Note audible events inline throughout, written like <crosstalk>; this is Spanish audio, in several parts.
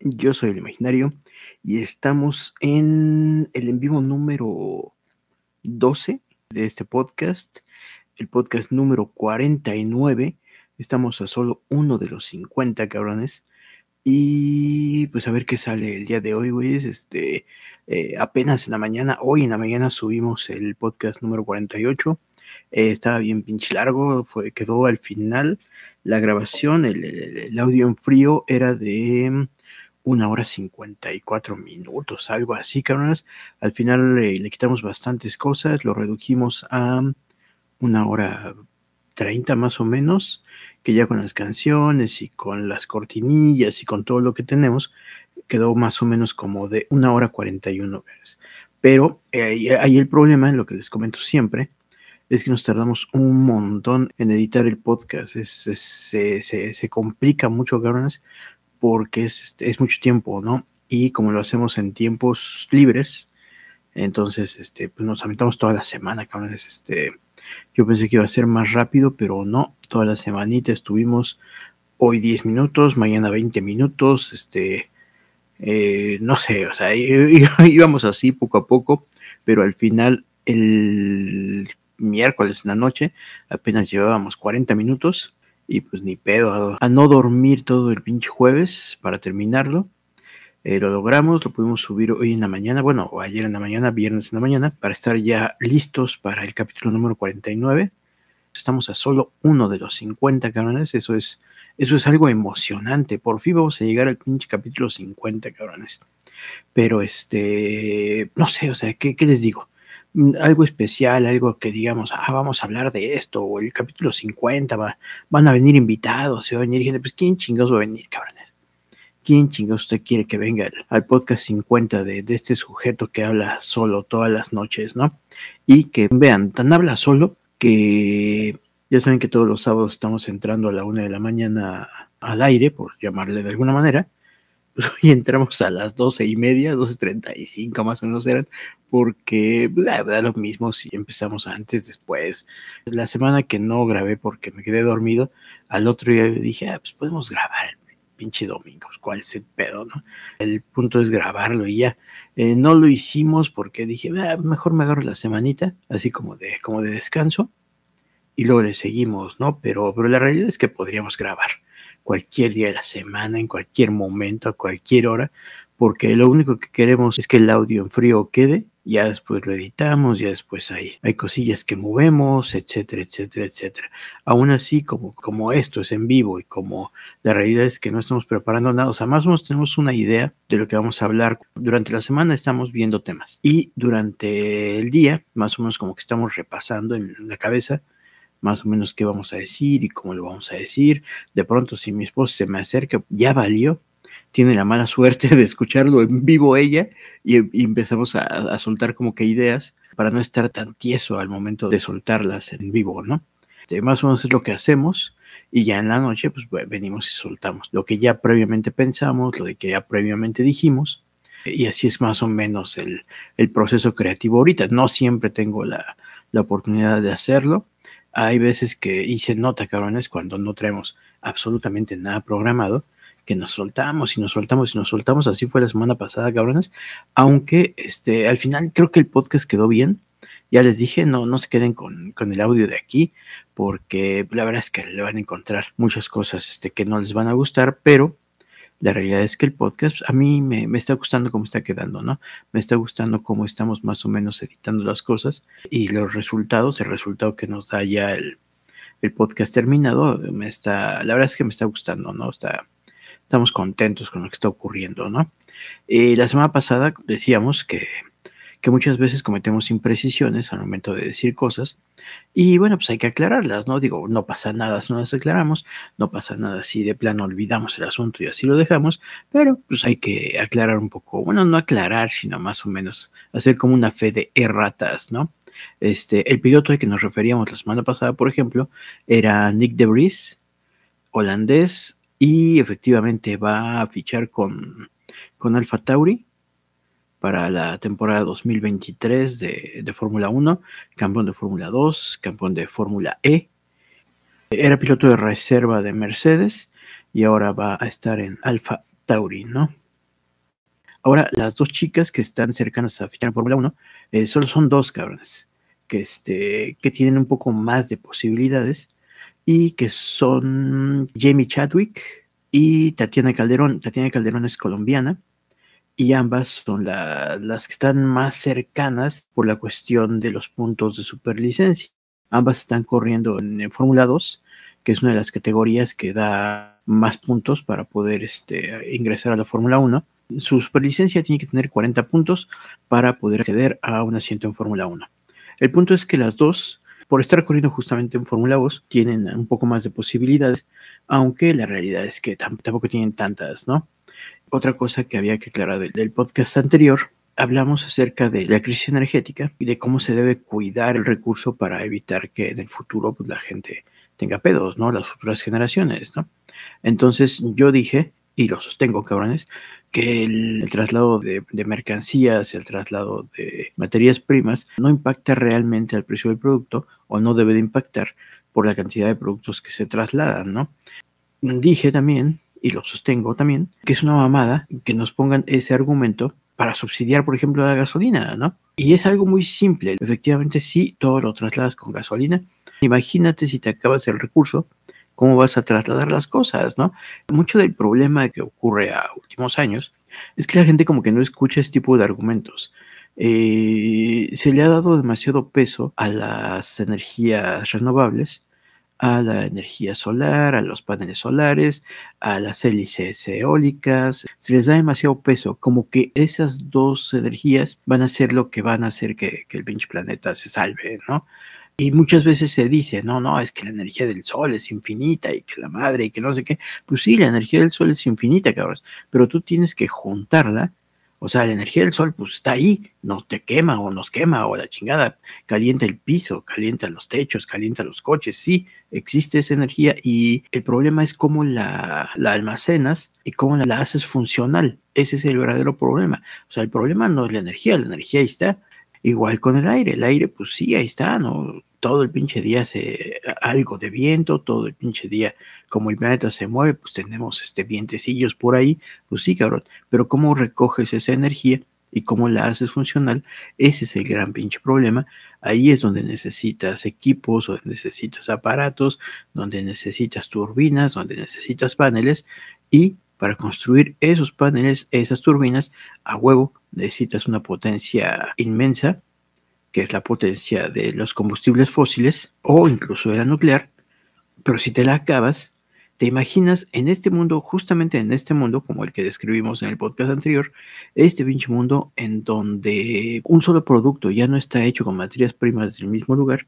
Yo soy el imaginario y estamos en el en vivo número 12 de este podcast, el podcast número 49. Estamos a solo uno de los 50 cabrones. Y pues a ver qué sale el día de hoy, güey. Este, eh, apenas en la mañana, hoy en la mañana subimos el podcast número 48. Eh, estaba bien pinche largo, quedó al final la grabación, el, audio en frío era de mm, una hora 54 minutos, algo así, cabrones. Al final eh, le quitamos bastantes cosas, lo redujimos a una hora 30 más o menos, que ya con las canciones y con las cortinillas y con todo lo que tenemos, quedó más o menos como de una hora 41. ¿ves? Pero eh, ahí el problema, en lo que les comento siempre, es que nos tardamos un montón en editar el podcast. Es- se- se complica mucho, cabrones, porque es, es mucho tiempo, ¿no? Y como lo hacemos en tiempos libres, Entonces, este, pues nos aventamos toda la semana, cabrones. Este, yo pensé que iba a ser más rápido, pero no. Toda la semanita estuvimos hoy 10 minutos, mañana 20 minutos, este, eh, no sé, o sea, <laughs> íbamos así poco a poco, pero al final el miércoles en la noche apenas llevábamos 40 minutos y pues ni pedo a, no dormir todo el pinche jueves para terminarlo. Eh, lo logramos, lo pudimos subir hoy en la mañana, bueno, o ayer en la mañana, viernes en la mañana, para estar ya listos para el capítulo número 49. Estamos a solo uno de los 50 cabrones, eso es, eso es algo emocionante. Por fin vamos a llegar al pinche capítulo 50, cabrones. Pero este, no sé, o sea, ¿qué, qué les digo? Mm, algo especial, algo que digamos, ah, vamos a hablar de esto, o el capítulo 50, va, van a venir invitados, se va a venir gente, pues ¿quién chingados va a venir, cabrones? ¿Quién chingados usted quiere que venga al, podcast 50 de, de, este sujeto que habla solo todas las noches, ¿no? Y que vean, tan habla solo que ya saben que todos los sábados estamos entrando a la una de la mañana al aire, por llamarle de alguna manera, <laughs> y entramos a las doce y media, doce treinta y cinco más o menos eran, porque la verdad lo mismo si empezamos antes, después. La semana que no grabé porque me quedé dormido, al otro día dije, ah, pues podemos grabar el pinche domingo, pues, ¿cuál es el pedo, no? El punto es grabarlo y ya. Eh, no lo hicimos porque dije, ah, mejor me agarro la semanita, así como de, como de descanso, y luego le seguimos, ¿no? Pero, pero la realidad es que podríamos grabar cualquier día de la semana, en cualquier momento, a cualquier hora, porque lo único que queremos es que el audio en frío quede, ya después lo editamos, ya después hay, hay cosillas que movemos, etcétera, etcétera, etcétera. Aún así, como, como esto es en vivo y como la realidad es que no estamos preparando nada, o sea, más o menos tenemos una idea de lo que vamos a hablar. Durante la semana estamos viendo temas y durante el día, más o menos como que estamos repasando en la cabeza más o menos qué vamos a decir y cómo lo vamos a decir. De pronto, si mi esposa se me acerca, ya valió. Tiene la mala <laughs> suerte de escucharlo en vivo ella y, empezamos a, soltar como que ideas para no estar tan tieso al momento de soltarlas en vivo, ¿no? Más o menos es lo que hacemos y ya en la noche pues venimos y soltamos lo que ya previamente pensamos, lo de que ya previamente dijimos y así es más o menos el, el proceso creativo ahorita. No siempre tengo la, la oportunidad de hacerlo, hay veces que, y se nota, cabrones, cuando no traemos absolutamente nada programado, que nos soltamos y nos soltamos y nos soltamos. Así fue la semana pasada, cabrones. Aunque este, al final creo que el podcast quedó bien. Ya les dije, no, no se queden con, con el audio de aquí, porque la verdad es que le van a encontrar muchas cosas este, que no les van a gustar, pero la realidad es que el podcast a mí me, está gustando cómo está quedando, ¿no? Me está gustando cómo estamos más o menos editando las cosas y los resultados, el resultado que nos da ya el, podcast terminado, me está, la verdad es que me está gustando, ¿no? Está, estamos contentos con lo que está ocurriendo, ¿no? Eh, la semana pasada decíamos que que muchas veces cometemos imprecisiones al momento de decir cosas y bueno, pues hay que aclararlas, ¿no? Digo, no pasa nada si no las aclaramos, no pasa nada si de plano olvidamos el asunto y así lo dejamos, pero pues hay que aclarar un poco, bueno, no aclarar, sino más o menos hacer como una fe de erratas, ¿no? Este, el piloto al que nos referíamos la semana pasada, por ejemplo, era Nick de Vries, holandés, y efectivamente va a fichar con, con Alfa Tauri para la temporada 2023 de, de Fórmula 1, campeón de Fórmula 2, campeón de Fórmula E. Era piloto de reserva de Mercedes y ahora va a estar en Alfa Tauri, ¿no? Ahora, las dos chicas que están cercanas a fichar en Fórmula 1, eh, solo son dos cabrones, que, este, que tienen un poco más de posibilidades y que son Jamie Chadwick y Tatiana Calderón. Tatiana Calderón es colombiana y ambas son las que están más cercanas por la cuestión de los puntos de superlicencia. Ambas están corriendo en, Fórmula 2, que es una de las categorías que da más puntos para poder este, ingresar a la Fórmula 1. Su superlicencia tiene que tener 40 puntos para poder acceder a un asiento en Fórmula 1. El punto es que las dos, por estar corriendo justamente en Fórmula 2, tienen un poco más de posibilidades, aunque la realidad es que tampoco tienen tantas, ¿no? Otra cosa que había que aclarar del, podcast anterior, hablamos acerca de la crisis energética y de cómo se debe cuidar el recurso para evitar que en el futuro pues, la gente tenga pedos, ¿no? Las futuras generaciones, ¿no? Entonces yo dije y lo sostengo, cabrones, que el, traslado de, de, mercancías, el traslado de materias primas, no impacta realmente al precio del producto o no debe de impactar por la cantidad de productos que se trasladan, ¿no? Dije también, y lo sostengo también, que es una mamada que nos pongan ese argumento para subsidiar, por ejemplo, la gasolina, ¿no? Y es algo muy simple. Efectivamente, sí, todo lo trasladas con gasolina. Imagínate si te acabas el recurso, cómo vas a trasladar las cosas, ¿no? Mucho del problema que ocurre a últimos años es que la gente como que no escucha este tipo de argumentos. Eh, se le ha dado demasiado peso a las energías renovables a la energía solar, a los paneles solares, a las hélices eólicas. Se les da demasiado peso, como que esas dos energías van a ser lo que van a hacer que, el pinche planeta se salve, ¿no? Y muchas veces se dice, no, no, es que la energía del sol es infinita y que la madre y que no sé qué. Pues sí, la energía del sol es infinita, cabrón, pero tú tienes que juntarla o sea, la energía del sol, pues está ahí, nos te quema o nos quema o la chingada, calienta el piso, calienta los techos, calienta los coches, sí, existe esa energía y el problema es cómo la, la almacenas y cómo la, haces funcional. Ese es el verdadero problema. O sea, el problema no es la energía, la energía ahí está. Igual con el aire, el aire, pues sí, ahí está, ¿no? Todo el pinche día hace algo de viento, todo el pinche día, como el planeta se mueve, pues tenemos este vientecillos por ahí, pues sí, cabrón, pero cómo recoges esa energía y cómo la haces funcional, ese es el gran pinche problema. Ahí es donde necesitas equipos, donde necesitas aparatos, donde necesitas turbinas, donde necesitas paneles. Y para construir esos paneles, esas turbinas, a huevo necesitas una potencia inmensa que es la potencia de los combustibles fósiles o incluso de la nuclear, pero si te la acabas, te imaginas en este mundo, justamente en este mundo, como el que describimos en el podcast anterior, este pinche mundo en donde un solo producto ya no está hecho con materias primas del mismo lugar,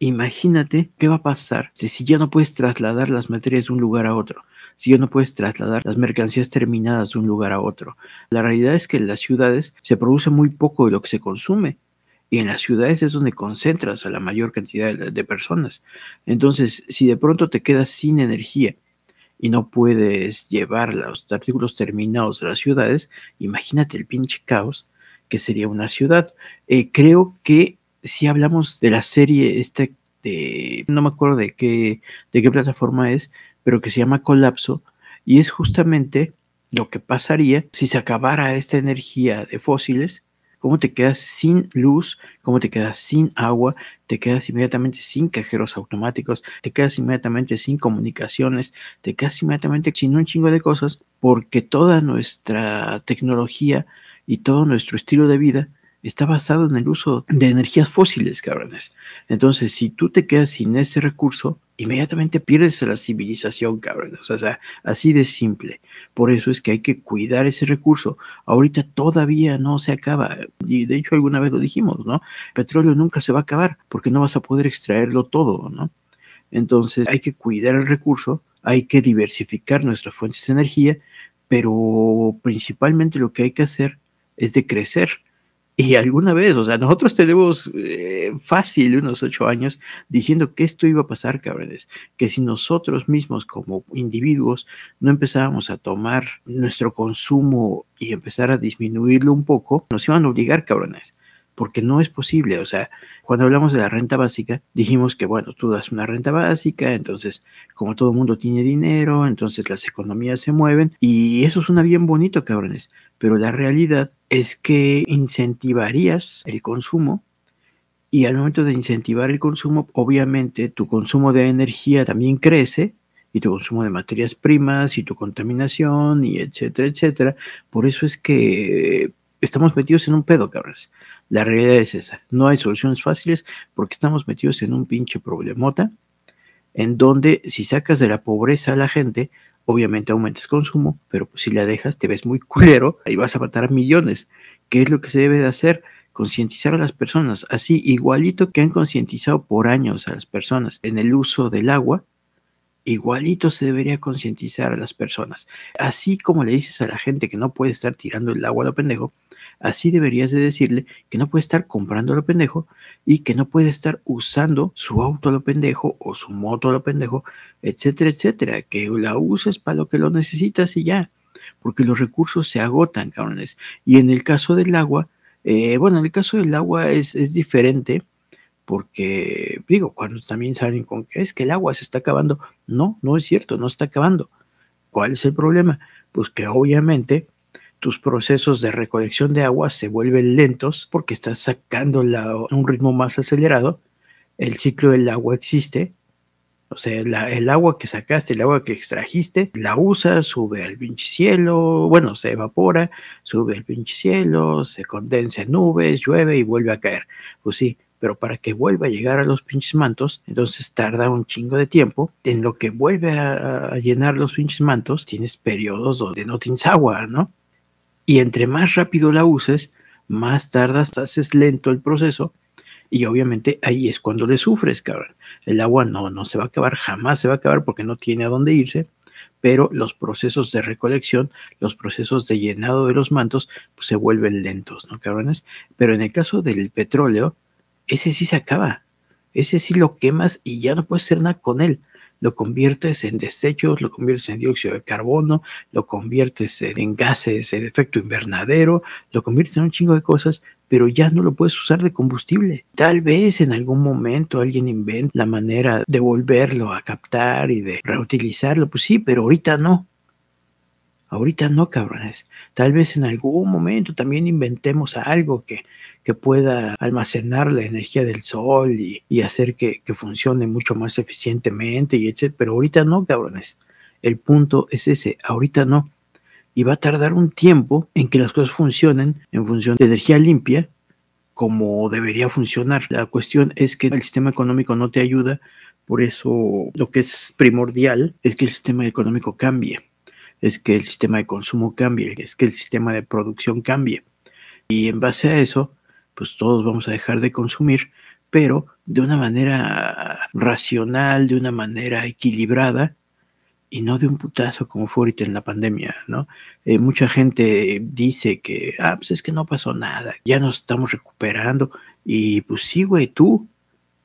imagínate qué va a pasar si, si ya no puedes trasladar las materias de un lugar a otro, si ya no puedes trasladar las mercancías terminadas de un lugar a otro. La realidad es que en las ciudades se produce muy poco de lo que se consume y en las ciudades es donde concentras a la mayor cantidad de, personas. Entonces, si de pronto te quedas sin energía y no puedes llevar los artículos terminados a las ciudades, imagínate el pinche caos que sería una ciudad. Eh, creo que si hablamos de la serie este de, no me acuerdo de qué, de qué plataforma es, pero que se llama Colapso, y es justamente lo que pasaría si se acabara esta energía de fósiles cómo te quedas sin luz, cómo te quedas sin agua, te quedas inmediatamente sin cajeros automáticos, te quedas inmediatamente sin comunicaciones, te quedas inmediatamente sin un chingo de cosas, porque toda nuestra tecnología y todo nuestro estilo de vida está basado en el uso de energías fósiles, cabrones. Entonces, si tú te quedas sin ese recurso, inmediatamente pierdes la civilización, cabrones. O sea, así de simple. Por eso es que hay que cuidar ese recurso. Ahorita todavía no se acaba. Y de hecho, alguna vez lo dijimos, ¿no? petróleo nunca se va a acabar porque no vas a poder extraerlo todo, ¿no? Entonces, hay que cuidar el recurso, hay que diversificar nuestras fuentes de energía, pero principalmente lo que hay que hacer es de crecer y alguna vez, o sea, nosotros tenemos eh, fácil unos ocho años diciendo que esto iba a pasar, cabrones, que si nosotros mismos como individuos no empezábamos a tomar nuestro consumo y empezar a disminuirlo un poco, nos iban a obligar, cabrones porque no es posible. O sea, cuando hablamos de la renta básica, dijimos que, bueno, tú das una renta básica, entonces, como todo el mundo tiene dinero, entonces las economías se mueven, y eso suena bien bonito, cabrones, pero la realidad es que incentivarías el consumo. Y al momento de incentivar el consumo, obviamente tu consumo de energía también crece, y tu consumo de materias primas y tu contaminación y etcétera, etcétera. Por eso es que estamos metidos en un pedo, cabrones. La realidad es esa. No hay soluciones fáciles porque estamos metidos en un pinche problemota en donde si sacas de la pobreza a la gente, obviamente aumentas consumo, pero pues si la dejas te ves muy culero y vas a matar a millones. ¿Qué es lo que se debe de hacer? Concientizar a las personas, así igualito que han concientizado por años a las personas en el uso del agua, igualito se debería concientizar a las personas. Así como le dices a la gente que no puede estar tirando el agua a lo pendejo, así deberías de decirle que no puede estar comprando a lo pendejo y que no puede estar usando su auto a lo pendejo o su moto a lo pendejo, etcétera, etcétera. Que la uses para lo que lo necesitas y ya. Porque los recursos se agotan, cabrones. Y en el caso del agua, eh, bueno, en el caso del agua es, es diferente porque digo, cuando también salen con que es que el agua se está acabando, no, no es cierto, no está acabando. ¿Cuál es el problema? Pues que obviamente tus procesos de recolección de agua se vuelven lentos porque estás sacando a un ritmo más acelerado. El ciclo del agua existe. O sea, el agua que sacaste, el agua que extrajiste, la usas, sube al pinche cielo, bueno, se evapora, sube al pinche cielo, se condensa en nubes, llueve y vuelve a caer. Pues sí, pero para que vuelva a llegar a los pinches mantos, entonces tarda un chingo de tiempo. En lo que vuelve a, llenar los pinches mantos, tienes periodos donde no tienes agua, ¿no? Y entre más rápido la uses, más tardas, haces lento el proceso. Y obviamente ahí es cuando le sufres, cabrón. El agua no, no se va a acabar, jamás se va a acabar porque no tiene a dónde irse pero los procesos de recolección, los procesos de llenado de los mantos, pues se vuelven lentos, ¿no, cabrones? Pero en el caso del petróleo, ese sí se acaba. Ese sí lo quemas y ya no puedes hacer nada con él. Lo conviertes en desechos, lo conviertes en dióxido de carbono, lo conviertes en gases de efecto invernadero, lo conviertes en un chingo de cosas, pero ya no lo puedes usar de combustible. Tal vez en algún momento alguien invente la manera de volverlo a captar y de reutilizarlo, pues sí, pero ahorita no. Ahorita no, cabrones. Tal vez en algún momento también inventemos algo que, que pueda almacenar la energía del sol y, hacer que, funcione mucho más eficientemente y etc. Pero ahorita no, cabrones. El punto es ese. Ahorita no. Y va a tardar un tiempo en que las cosas funcionen en función de energía limpia como debería funcionar. La cuestión es que el sistema económico no te ayuda. Por eso lo que es primordial es que el sistema económico cambie es que el sistema de consumo cambie, es que el sistema de producción cambie. Y en base a eso, pues todos vamos a dejar de consumir, pero de una manera racional, de una manera equilibrada y no de un putazo como fue ahorita en la pandemia, ¿no? Eh, mucha gente dice que, ah, pues es que no pasó nada, ya nos estamos recuperando y pues sí, güey, tú,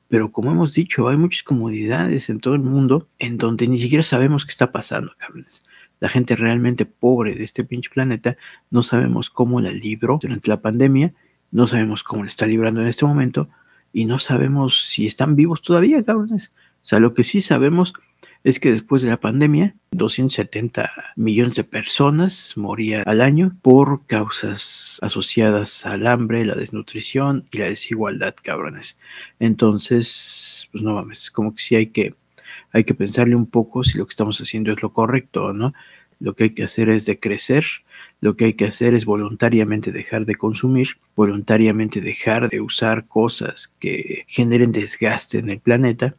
pero como hemos dicho, hay muchas comodidades en todo el mundo en donde ni siquiera sabemos qué está pasando, cabrones la gente realmente pobre de este pinche planeta, no sabemos cómo la libró durante la pandemia, no sabemos cómo la está librando en este momento y no sabemos si están vivos todavía, cabrones. O sea, lo que sí sabemos es que después de la pandemia, 270 millones de personas morían al año por causas asociadas al hambre, la desnutrición y la desigualdad, cabrones. Entonces, pues no mames, como que sí hay que hay que pensarle un poco si lo que estamos haciendo es lo correcto o no. Lo que hay que hacer es decrecer, lo que hay que hacer es voluntariamente dejar de consumir, voluntariamente dejar de usar cosas que generen desgaste en el planeta.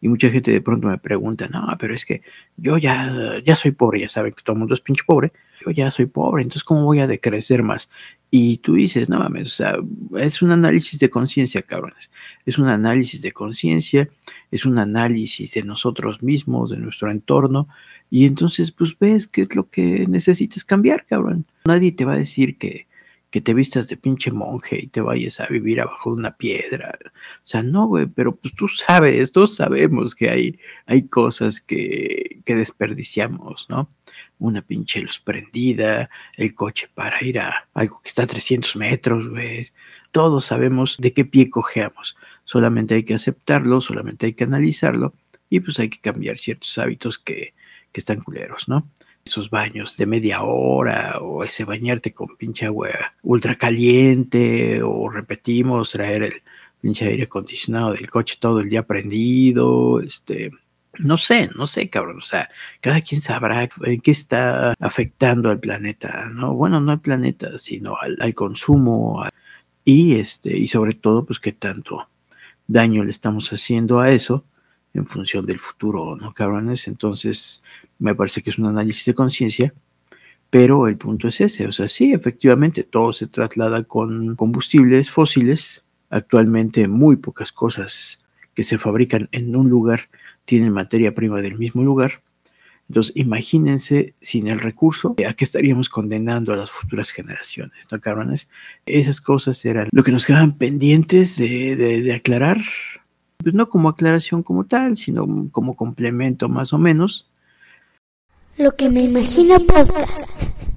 Y mucha gente de pronto me pregunta, no, pero es que yo ya, ya soy pobre, ya saben que todo el mundo es pinche pobre, yo ya soy pobre, entonces ¿cómo voy a decrecer más? Y tú dices, no mames, o sea, es un análisis de conciencia, cabrones. Es un análisis de conciencia, es un análisis de nosotros mismos, de nuestro entorno. Y entonces, pues ves qué es lo que necesitas cambiar, cabrón. Nadie te va a decir que, que te vistas de pinche monje y te vayas a vivir abajo de una piedra. O sea, no, güey, pero pues tú sabes, todos sabemos que hay, hay cosas que, que desperdiciamos, ¿no? una pinche luz prendida, el coche para ir a algo que está a 300 metros, ¿ves? Todos sabemos de qué pie cojeamos. Solamente hay que aceptarlo, solamente hay que analizarlo y pues hay que cambiar ciertos hábitos que, que están culeros, ¿no? Esos baños de media hora o ese bañarte con pinche agua ultra caliente o repetimos traer el pinche aire acondicionado del coche todo el día prendido, este, no sé, no sé, cabrón. O sea, cada quien sabrá en qué está afectando al planeta, ¿no? Bueno, no al planeta, sino al, consumo y este, y sobre todo, pues qué tanto daño le estamos haciendo a eso en función del futuro, ¿no, cabrones? Entonces, me parece que es un análisis de conciencia, pero el punto es ese, o sea, sí, efectivamente, todo se traslada con combustibles fósiles, actualmente muy pocas cosas que se fabrican en un lugar tienen materia prima del mismo lugar. Entonces, imagínense sin el recurso, ¿a qué estaríamos condenando a las futuras generaciones? ¿No, cabrones? Esas cosas eran lo que nos quedaban pendientes de, de, de aclarar, pues no como aclaración como tal, sino como complemento más o menos. Lo que me imagino podcast.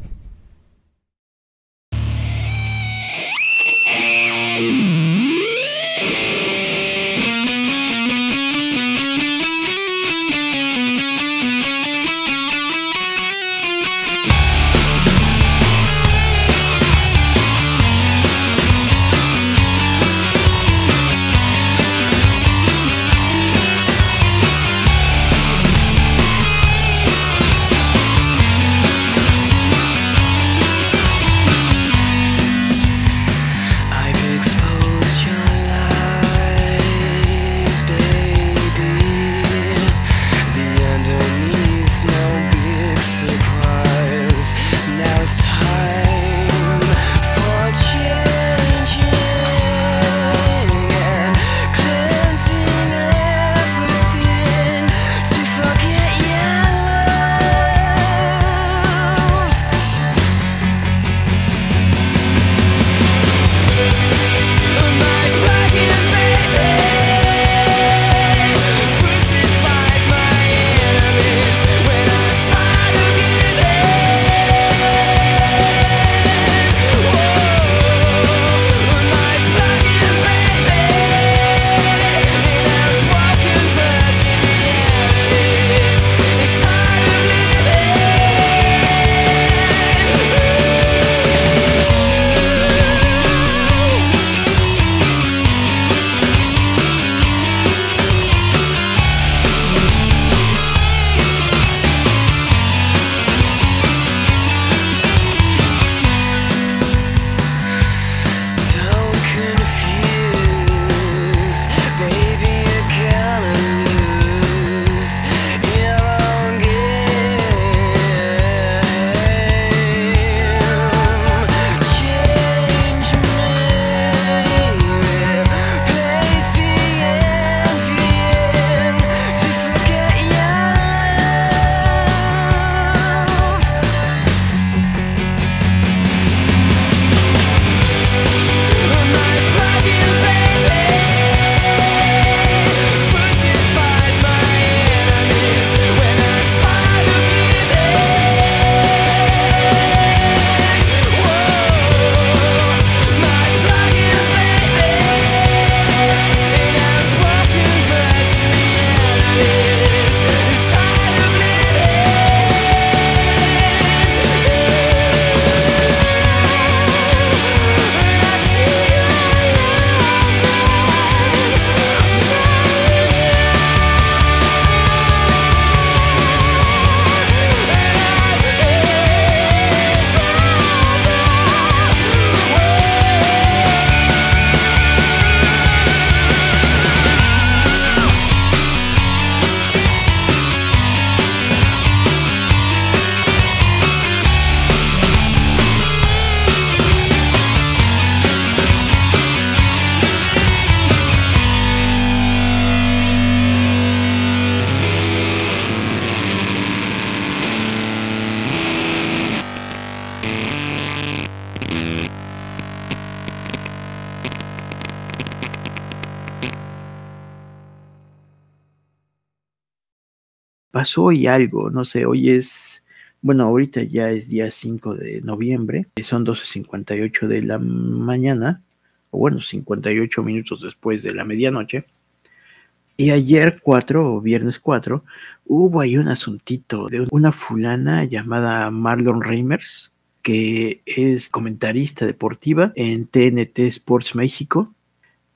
Pasó hoy algo, no sé, hoy es, bueno, ahorita ya es día 5 de noviembre, son 12.58 de la mañana, o bueno, 58 minutos después de la medianoche. Y ayer 4, o viernes 4, hubo ahí un asuntito de una fulana llamada Marlon Reimers, que es comentarista deportiva en TNT Sports México.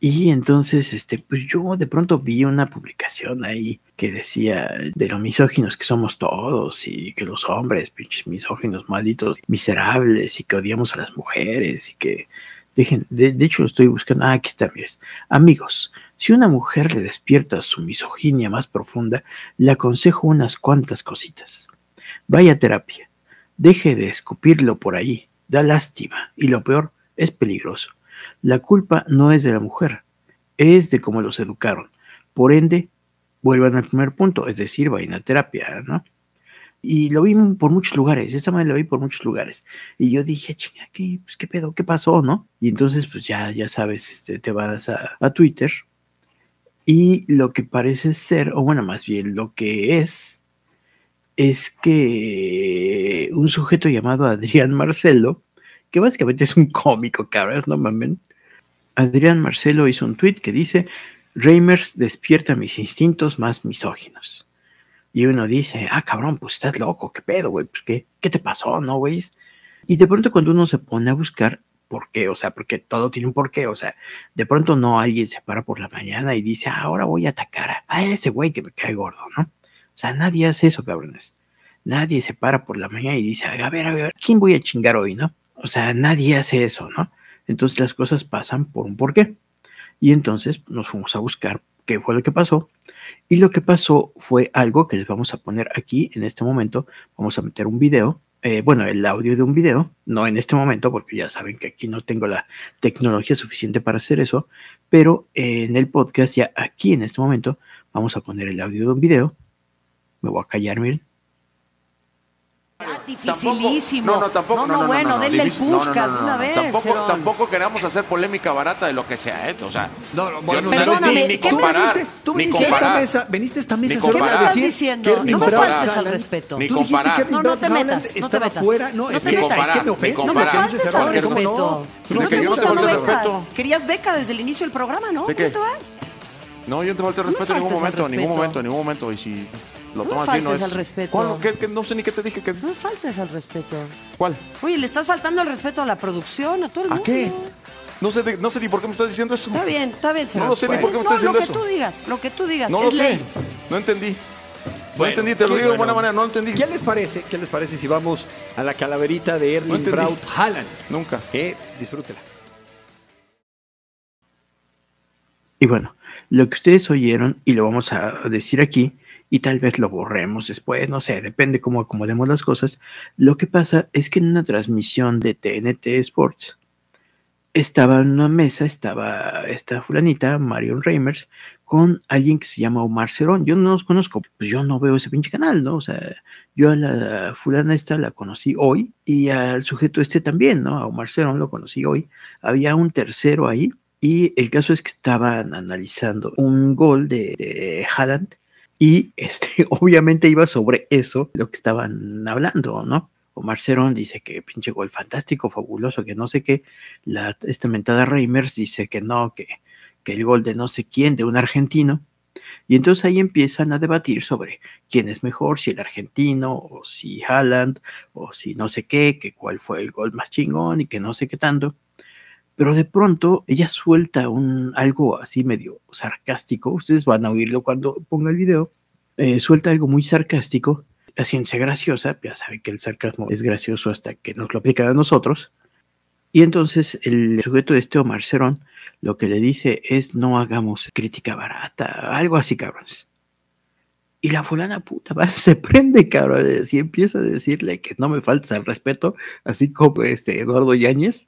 Y entonces, este, pues yo de pronto vi una publicación ahí que decía de lo misóginos que somos todos y que los hombres, pinches misóginos, malditos, miserables y que odiamos a las mujeres y que dejen, de, de hecho lo estoy buscando, ah, aquí está. Amigos, si una mujer le despierta su misoginia más profunda, le aconsejo unas cuantas cositas. Vaya terapia, deje de escupirlo por ahí, da lástima y lo peor, es peligroso. La culpa no es de la mujer, es de cómo los educaron. Por ende, vuelvan al primer punto, es decir, vayan a terapia, ¿no? Y lo vi por muchos lugares, esa manera lo vi por muchos lugares. Y yo dije, chinga, ¿qué, pues, ¿qué pedo? ¿Qué pasó, no? Y entonces, pues ya, ya sabes, este, te vas a, a Twitter y lo que parece ser, o bueno, más bien lo que es, es que un sujeto llamado Adrián Marcelo, que básicamente es un cómico, cabras, no mamen. Adrián Marcelo hizo un tweet que dice, Reimers despierta mis instintos más misóginos. Y uno dice, ah, cabrón, pues estás loco, qué pedo, güey, pues qué, qué te pasó, ¿no, güey? Y de pronto cuando uno se pone a buscar por qué, o sea, porque todo tiene un porqué, o sea, de pronto no alguien se para por la mañana y dice, ah, ahora voy a atacar a, ese güey que me cae gordo, ¿no? O sea, nadie hace eso, cabrones. Nadie se para por la mañana y dice, a ver, a ver, ¿quién voy a chingar hoy, no? O sea, nadie hace eso, ¿no? Entonces las cosas pasan por un porqué. Y entonces nos fuimos a buscar qué fue lo que pasó. Y lo que pasó fue algo que les vamos a poner aquí en este momento. Vamos a meter un video, eh, bueno, el audio de un video, no en este momento, porque ya saben que aquí no tengo la tecnología suficiente para hacer eso, pero en el podcast, ya aquí en este momento, vamos a poner el audio de un video. Me voy a callar, miren. Ah, dificilísimo. no, no, tampoco. No, no, bueno, denle el no, una vez. Tampoco, tampoco queramos hacer polémica barata de lo que sea, ¿eh? O sea, bueno, no- Perdóname, ni, ni ¿qué me comparar, viniste, tú ni viniste a esta comparar. mesa, veniste a esta mesa ¿Qué me estás diciendo? que No me faltes al respeto. Ni comparar. No, no te metas, no te metas. fuera. No, No es te que, metas. es que me Ni ofende. No me faltes al respeto. Si No, te gusta, no. Querías beca desde el inicio del programa, ¿no? ¿De ¿Cómo qué? te vas? No, yo no te falté el No respeto en ningún momento, en ningún momento, en ningún momento. Y si lo No tomas así, no faltes es. al respeto. ¿Cuál? ¿Qué- qué- no sé ni qué te dije. Que... No faltes al respeto. ¿Cuál? Oye, le estás faltando al respeto a la producción, a todo el ¿A mundo. qué? No sé, de- no sé ni por qué me estás diciendo eso. Está bien, está bien, No lo sé ni por qué me No, estás lo diciendo que eso. tú digas, lo que tú digas, No es lo sé. No entendí. No entendí, te lo digo de buena manera, no entendí. ¿Qué les parece? ¿Qué les parece si vamos a la calaverita de No Ernie entendí. Braut Haaland? Nunca. Eh, disfrútela. Y bueno, lo que ustedes oyeron, y lo vamos a decir aquí, y tal vez lo borremos después, no sé, depende cómo acomodemos las cosas. Lo que pasa es que en una transmisión de TNT Sports, estaba en una mesa, estaba esta fulanita, Marion Reimers, con alguien que se llama Omar Cerón. Yo no los conozco, pues yo no veo ese pinche canal, ¿no? O sea, yo a la fulana esta la conocí hoy y al sujeto este también, ¿no? A Omar Cerón lo conocí hoy. Había un tercero ahí y el caso es que estaban analizando un gol de, de Haaland y <laughs> este, obviamente iba sobre eso lo que estaban hablando, ¿no? Omar Cerón dice que pinche gol fantástico, fabuloso, que no sé qué. La, esta mentada Reimers dice que no, que, que el gol de no sé quién, de un argentino. Y entonces ahí empiezan a debatir sobre quién es mejor, si el argentino, o si Haaland, o si no sé qué, que cuál fue el gol más chingón y que no sé qué tanto. Pero de pronto ella suelta un algo así medio sarcástico. Ustedes van a oírlo cuando ponga el video. eh, suelta algo muy sarcástico, haciéndose graciosa. Ya saben que el sarcasmo es gracioso hasta que nos lo aplican a nosotros. Y entonces el sujeto de este Omar Cerón lo que le dice es no hagamos crítica barata, algo así, cabrones. Y la fulana puta <laughs> se prende, cabrón, y empieza a decirle que no me faltes al respeto, así como este Eduardo Yáñez,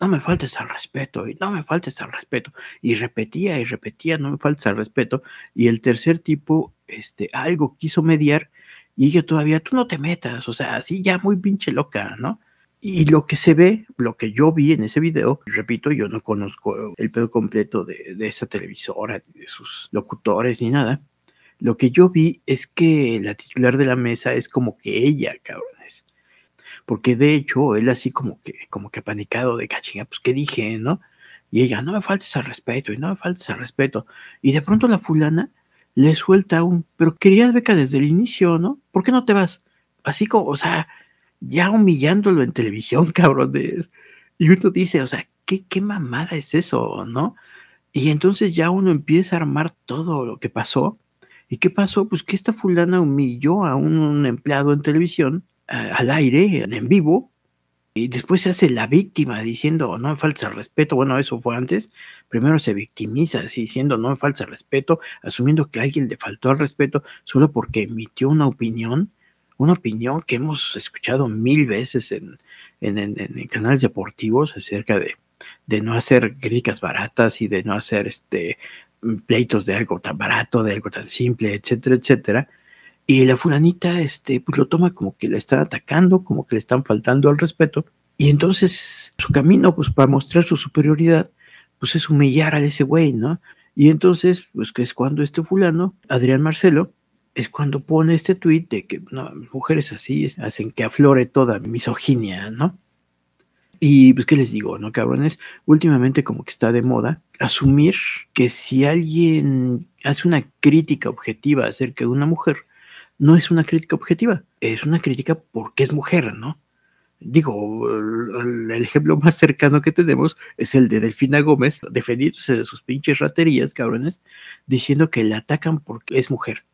no me faltes al respeto, y no me faltes al respeto. Y repetía y repetía, no me faltes al respeto. Y el tercer tipo, este, algo quiso mediar, y ella todavía, tú no te metas, o sea, así ya muy pinche loca, ¿no? Y lo que se ve, lo que yo vi en ese video, repito, yo no conozco el pedo completo de, de esa televisora, de sus locutores, ni nada. Lo que yo vi es que la titular de la mesa es como que ella, cabrones. Porque de hecho, él así como que, como que panicado de cachinga, pues qué dije, ¿no? Y ella, no me faltes al respeto, y no me faltes al respeto. Y de pronto la fulana le suelta un, pero querías beca desde el inicio, ¿no? ¿Por qué no te vas? Así como, o sea, ya humillándolo en televisión, <laughs> cabrón. De, y uno dice, o sea, ¿qué, qué mamada es eso, no? Y entonces ya uno empieza a armar todo lo que pasó. ¿Y qué pasó? Pues que esta fulana humilló a un, un empleado en televisión, al aire, en vivo, y después se hace la víctima diciendo, no me falta respeto. Bueno, eso fue antes. Primero se victimiza así, diciendo, no me falta respeto, asumiendo que alguien le faltó el respeto solo porque emitió una opinión una opinión que hemos escuchado mil veces en, en, en- en canales deportivos acerca de, de no hacer críticas baratas y de no hacer este pleitos de algo tan barato, de algo tan simple, etcétera, etcétera. Y la fulanita, este, pues lo toma como que le están atacando, como que le están faltando al respeto. Y entonces su camino, pues para mostrar su superioridad, pues es humillar a ese güey, ¿no? Y entonces, pues que es cuando este fulano, Adrián Marcelo, es cuando pone este tuit de que no, mujeres así hacen que aflore toda misoginia, ¿no? Y pues, ¿qué les digo, no, cabrones? Últimamente como que está de moda asumir que si alguien hace una crítica objetiva acerca de una mujer, no es una crítica objetiva, es una crítica porque es mujer, ¿no? Digo, el, ejemplo más cercano que tenemos es el de Delfina Gómez, defendiéndose de sus pinches raterías, cabrones, diciendo que le atacan porque es mujer.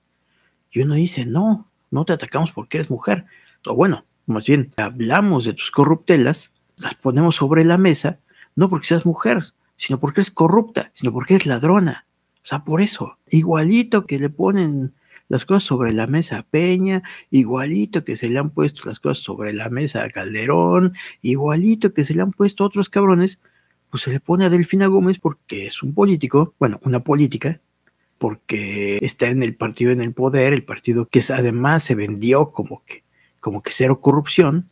Y uno dice, no, no te atacamos porque eres mujer. O bueno, más bien, hablamos de tus corruptelas, las ponemos sobre la mesa, no porque seas mujer, sino porque eres corrupta, sino porque eres ladrona. O sea, por eso, igualito que le ponen las cosas sobre la mesa a Peña, igualito que se le han puesto las cosas sobre la mesa a Calderón, igualito que se le han puesto a otros cabrones, pues se le pone a Delfina Gómez porque es un político, bueno, una política, porque está en el partido en el poder, el partido que además se vendió como que, como que cero corrupción,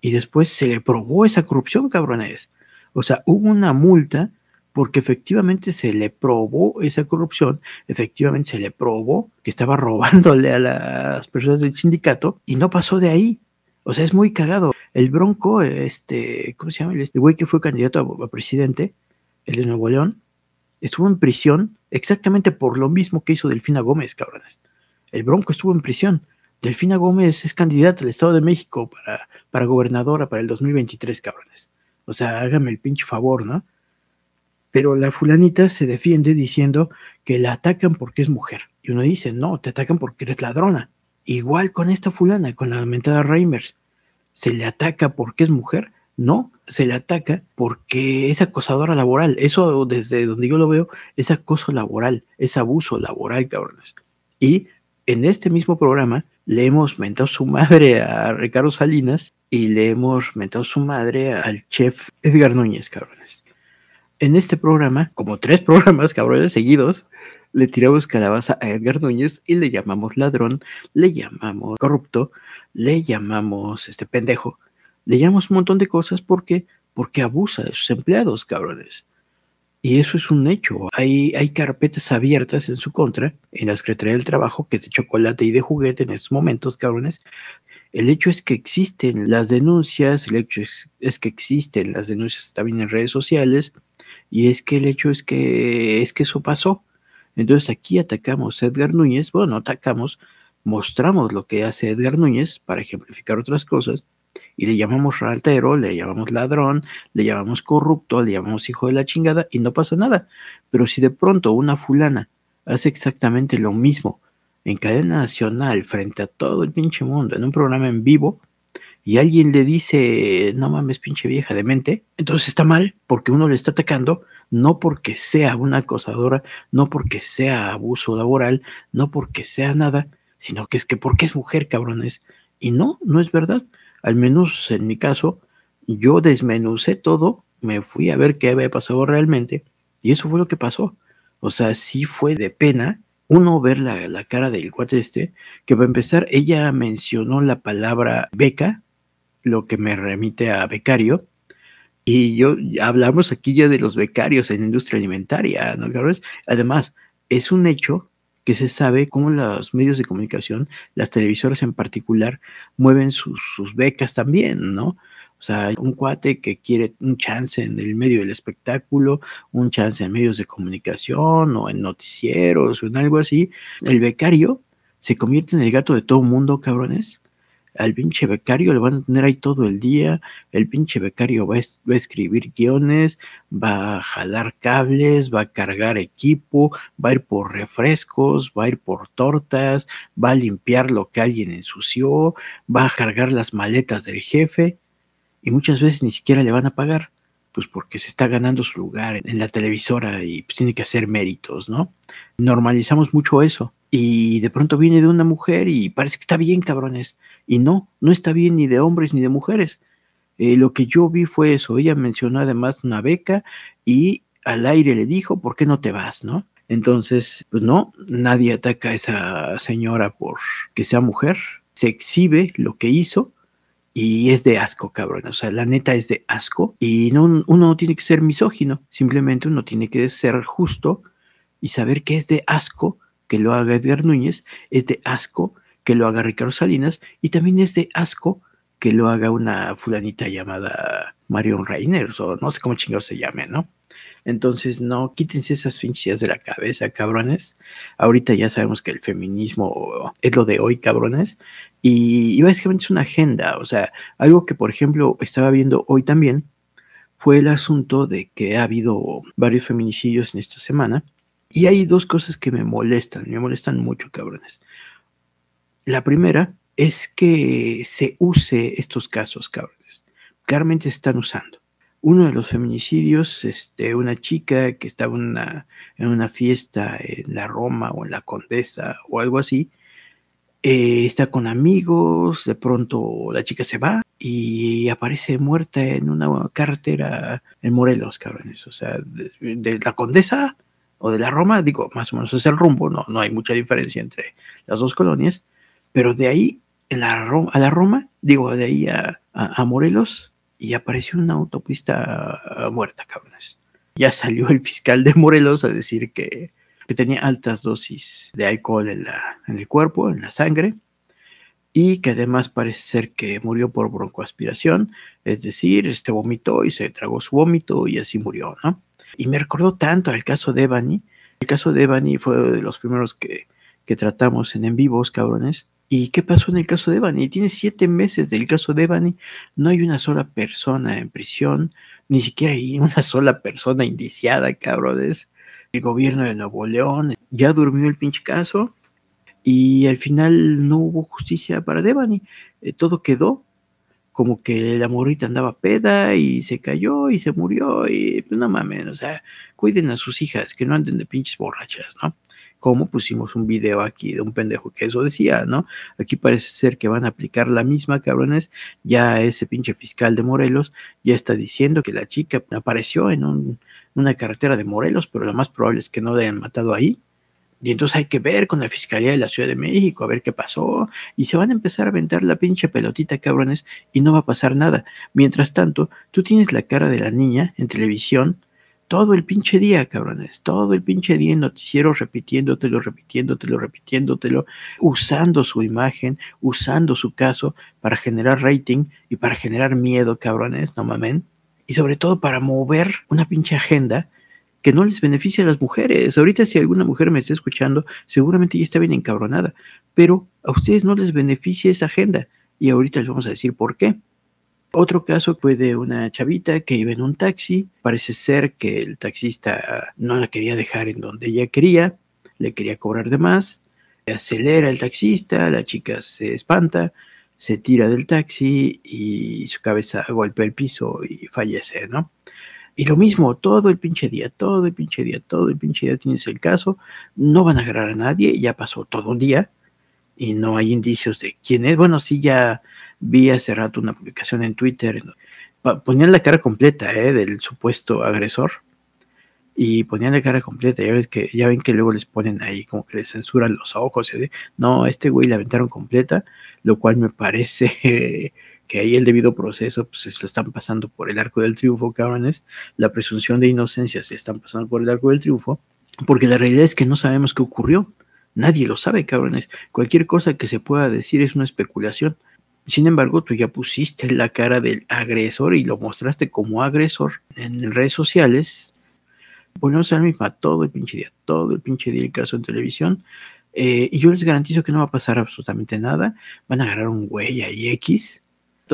y después se le probó esa corrupción, cabrones. O sea, hubo una multa porque efectivamente se le probó esa corrupción, efectivamente se le probó que estaba <laughs> robándole a las personas del sindicato y no pasó de ahí. O sea, es muy cagado. El Bronco, este, ¿cómo se llama? El güey que fue candidato a, presidente, el de Nuevo León, estuvo en prisión exactamente por lo mismo que hizo Delfina Gómez, cabrones. El Bronco estuvo en prisión. Delfina Gómez es candidata al Estado de México para, para gobernadora para el 2023, cabrones. O sea, hágame el pinche favor, ¿no? Pero la fulanita se defiende diciendo que la atacan porque es mujer. Y uno dice, no, te atacan porque eres ladrona. Igual con esta fulana, con la lamentada Reimers. ¿Se le ataca porque es mujer? No, se le ataca porque es acosadora laboral. Eso desde donde yo lo veo es acoso laboral, es abuso laboral, cabrones. Y en este mismo programa le hemos mentado su madre a Ricardo Salinas y le hemos mentado su madre al chef Edgar Núñez, cabrones. En este programa, como tres <laughs> programas, cabrones, seguidos, le tiramos calabaza a Edgar Núñez y le llamamos ladrón, le llamamos corrupto, le llamamos este pendejo, le llamamos un montón de cosas porque porque abusa de sus empleados, cabrones. Y eso es un hecho. Hay, hay carpetas abiertas en su contra en la Secretaría del Trabajo, que es de chocolate y de juguete en estos momentos, cabrones. El hecho es que existen las denuncias, el hecho es, es, que existen las denuncias también en redes sociales, y es que el hecho es que, es que eso pasó. Entonces aquí atacamos a Edgar Núñez, bueno, atacamos, mostramos lo que hace Edgar Núñez para ejemplificar otras cosas, y le llamamos ratero, le llamamos ladrón, le llamamos corrupto, le llamamos hijo de la chingada y no pasa nada. Pero si de pronto una fulana hace exactamente lo mismo en cadena nacional frente a todo el pinche mundo, en un programa en vivo, y alguien le dice, no mames, pinche vieja de mente, entonces está mal porque uno le está atacando, no porque sea una acosadora, no porque sea abuso laboral, no porque sea nada, sino que es que porque es mujer, cabrones. Y no, no es verdad al menos en mi caso, yo desmenucé todo, me fui a ver qué había pasado realmente, y eso fue lo que pasó. O sea, sí fue de pena uno ver la, la cara del cuate este, que para empezar, ella mencionó la palabra beca, lo que me remite a becario, y yo hablamos aquí ya de los becarios en industria alimentaria, ¿no? Además, es un hecho que se sabe cómo los medios de comunicación, las televisoras en particular, mueven sus, sus, becas también, ¿no? O sea, un cuate que quiere un chance en el medio del espectáculo, un chance en medios de comunicación o en noticieros o en algo así, el becario se convierte en el gato de todo mundo, cabrones al pinche becario le van a tener ahí todo el día, el pinche becario va a, va a, escribir guiones, va a jalar cables, va a cargar equipo, va a ir por refrescos, va a ir por tortas, va a limpiar lo que alguien ensució, va a cargar las maletas del jefe y muchas veces ni siquiera le van a pagar, pues porque se está ganando su lugar en, la televisora y pues tiene que hacer méritos, ¿no? Normalizamos mucho eso y de pronto viene de una mujer y parece que está bien, cabrones. Y no, no está bien ni de hombres ni de mujeres. Eh, lo que yo vi fue eso. Ella mencionó además una beca y al aire le dijo, ¿por qué no te vas? ¿No? Entonces, pues no, nadie ataca a esa señora por que sea mujer. Se exhibe lo que hizo y es de asco, cabrón. O sea, la neta es de asco. Y no, uno no tiene que ser misógino, simplemente uno tiene que ser justo y saber que es de asco que lo haga Edgar Núñez, es de asco que lo haga Ricardo Salinas y también es de asco que lo haga una fulanita llamada Marion Reyners o no sé cómo chingados se llame, ¿no? Entonces, no, quítense esas pinches de la cabeza, cabrones. Ahorita ya sabemos que el feminismo es lo de hoy, cabrones. Y, y básicamente es una agenda. O sea, algo que, por ejemplo, estaba viendo hoy también fue el asunto de que ha habido varios feminicidios en esta semana. Y hay dos cosas que me molestan, me molestan mucho, cabrones. La primera es que se use estos casos, cabrones. Claramente se están usando uno de los feminicidios, este, una chica que estaba una, en una fiesta en la Roma o en la Condesa o algo así, eh, está con amigos, de pronto la chica se va y aparece muerta en una carretera en Morelos, cabrones. O sea, de, de la Condesa o de la Roma, digo, más o menos es el rumbo, no, no hay mucha diferencia entre las dos colonias, pero de ahí en la Roma, a la Roma, digo, de ahí a, a, a Morelos, y apareció una autopista muerta, cabrones. Ya salió el fiscal de Morelos a decir que, que tenía altas dosis de alcohol en, la, en, el cuerpo, en la sangre, y que además parece ser que murió por broncoaspiración, es decir, este vomitó y se tragó su vómito y así murió, ¿no? Y me recordó tanto al caso de Ebony. El caso de Ebony fue de los primeros que, que tratamos en en vivos, cabrones. ¿Y qué pasó en el caso de Evany? Tiene siete meses del caso de Evany. No hay una sola persona en prisión, ni siquiera hay una <laughs> sola persona indiciada, cabrones. El gobierno de Nuevo León ya durmió el pinche caso y al final no hubo justicia para Devani. Eh, todo quedó como que la morrita andaba peda y se cayó y se murió y pues, no mames, o sea, cuiden a sus hijas que no anden de pinches borrachas, ¿no? Como pusimos un video aquí de un pendejo que eso decía, ¿no? Aquí parece ser que van a aplicar la misma, cabrones. Ya ese pinche fiscal de Morelos ya está diciendo que la chica apareció en un, una carretera de Morelos, pero lo más probable es que no la hayan matado ahí. Y entonces hay que ver con la Fiscalía de la Ciudad de México, a ver qué pasó. Y se van a empezar a aventar la pinche pelotita, cabrones, y no va a pasar nada. Mientras tanto, tú tienes la cara de la niña en televisión, todo el pinche día, cabrones, todo el pinche día en noticiero repitiéndotelo, repitiéndotelo, repitiéndotelo, usando su imagen, usando su caso para generar rating y para generar miedo, cabrones, no mamen. Y sobre todo para mover una pinche agenda que no les beneficia a las mujeres. Ahorita si alguna mujer me está escuchando, seguramente ya está bien encabronada, pero a ustedes no les beneficia esa agenda. Y ahorita les vamos a decir por qué. Otro caso fue de una chavita que iba en un taxi. Parece ser que el taxista no la quería dejar en donde ella quería, le quería cobrar de más. Acelera el taxista, la chica se espanta, se tira del taxi y su cabeza golpea el piso y fallece, ¿no? Y lo mismo, todo el pinche día, todo el pinche día, todo el pinche día tienes el caso, no van a agarrar a nadie, ya pasó todo un día y no hay indicios de quién es. Bueno, sí, ya vi hace rato una publicación en Twitter, ponían la cara completa ¿eh? del supuesto agresor y ponían la cara completa, ya ves que ya ven que luego les ponen ahí como que les censuran los ojos, no, este güey la aventaron completa, lo cual me parece <laughs> que ahí el debido proceso pues se lo están pasando por el arco del triunfo, cabrones, la presunción de inocencia se están pasando por el arco del triunfo, porque la realidad es que no sabemos qué ocurrió, nadie lo sabe, cabrones, cualquier cosa que se pueda decir es una especulación, sin embargo, tú ya pusiste la cara del agresor y lo mostraste como agresor en redes sociales. Volvemos a la misma todo el pinche día, todo el pinche día el caso en televisión. Eh, y yo les garantizo que no va a pasar absolutamente nada. Van a agarrar un güey ahí X.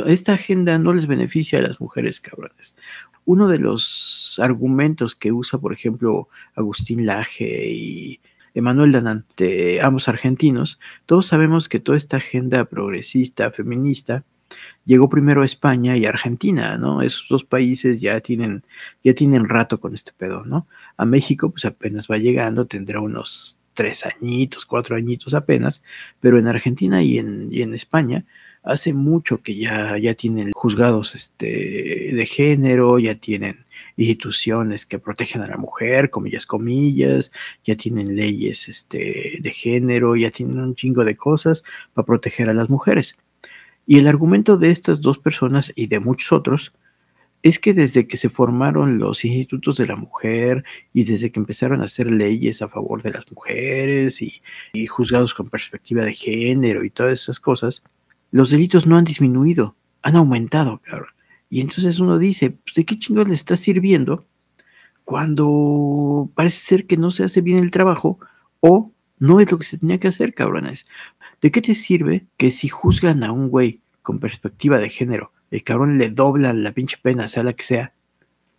Esta agenda no les beneficia a las mujeres cabrones. Uno de los argumentos que usa, por ejemplo, Agustín Laje y Emanuel Danante, ambos argentinos, todos sabemos que toda esta agenda progresista, feminista, llegó primero a España y Argentina, ¿no? Esos dos países ya tienen, ya tienen rato con este pedo, ¿no? A México, pues apenas va llegando, tendrá unos tres añitos, cuatro añitos apenas, pero en Argentina y en, y en España hace mucho que ya, ya tienen juzgados este, de género, ya tienen instituciones que protegen a la mujer, comillas, comillas, ya tienen leyes este, de género, ya tienen un chingo de cosas para proteger a las mujeres. Y el argumento de estas dos personas y de muchos otros es que desde que se formaron los institutos de la mujer y desde que empezaron a hacer leyes a favor de las mujeres y, y juzgados con perspectiva de género y todas esas cosas, los delitos no han disminuido, han aumentado, cabrón. Y entonces uno dice, pues, ¿de qué chingón le está sirviendo cuando parece ser que no se hace bien el trabajo o no es lo que se tenía que hacer, cabrones? ¿De qué te sirve que si juzgan a un güey con perspectiva de género, el cabrón le dobla la pinche pena, sea la que sea?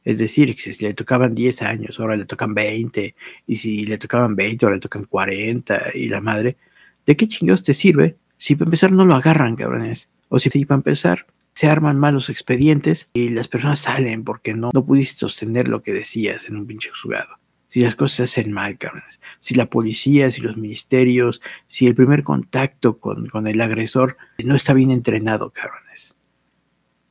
Es decir, que si le tocaban 10 años, ahora le tocan 20, y si le tocaban 20, ahora le tocan 40, y la madre, ¿de qué chingados te sirve si para empezar no lo agarran, cabrones? O si para empezar se arman malos expedientes y las personas salen porque no, no pudiste sostener lo que decías en un pinche juzgado. Si las cosas se hacen mal, cabrones. Si la policía, si los ministerios, si el primer contacto con, con el agresor no está bien entrenado, cabrones.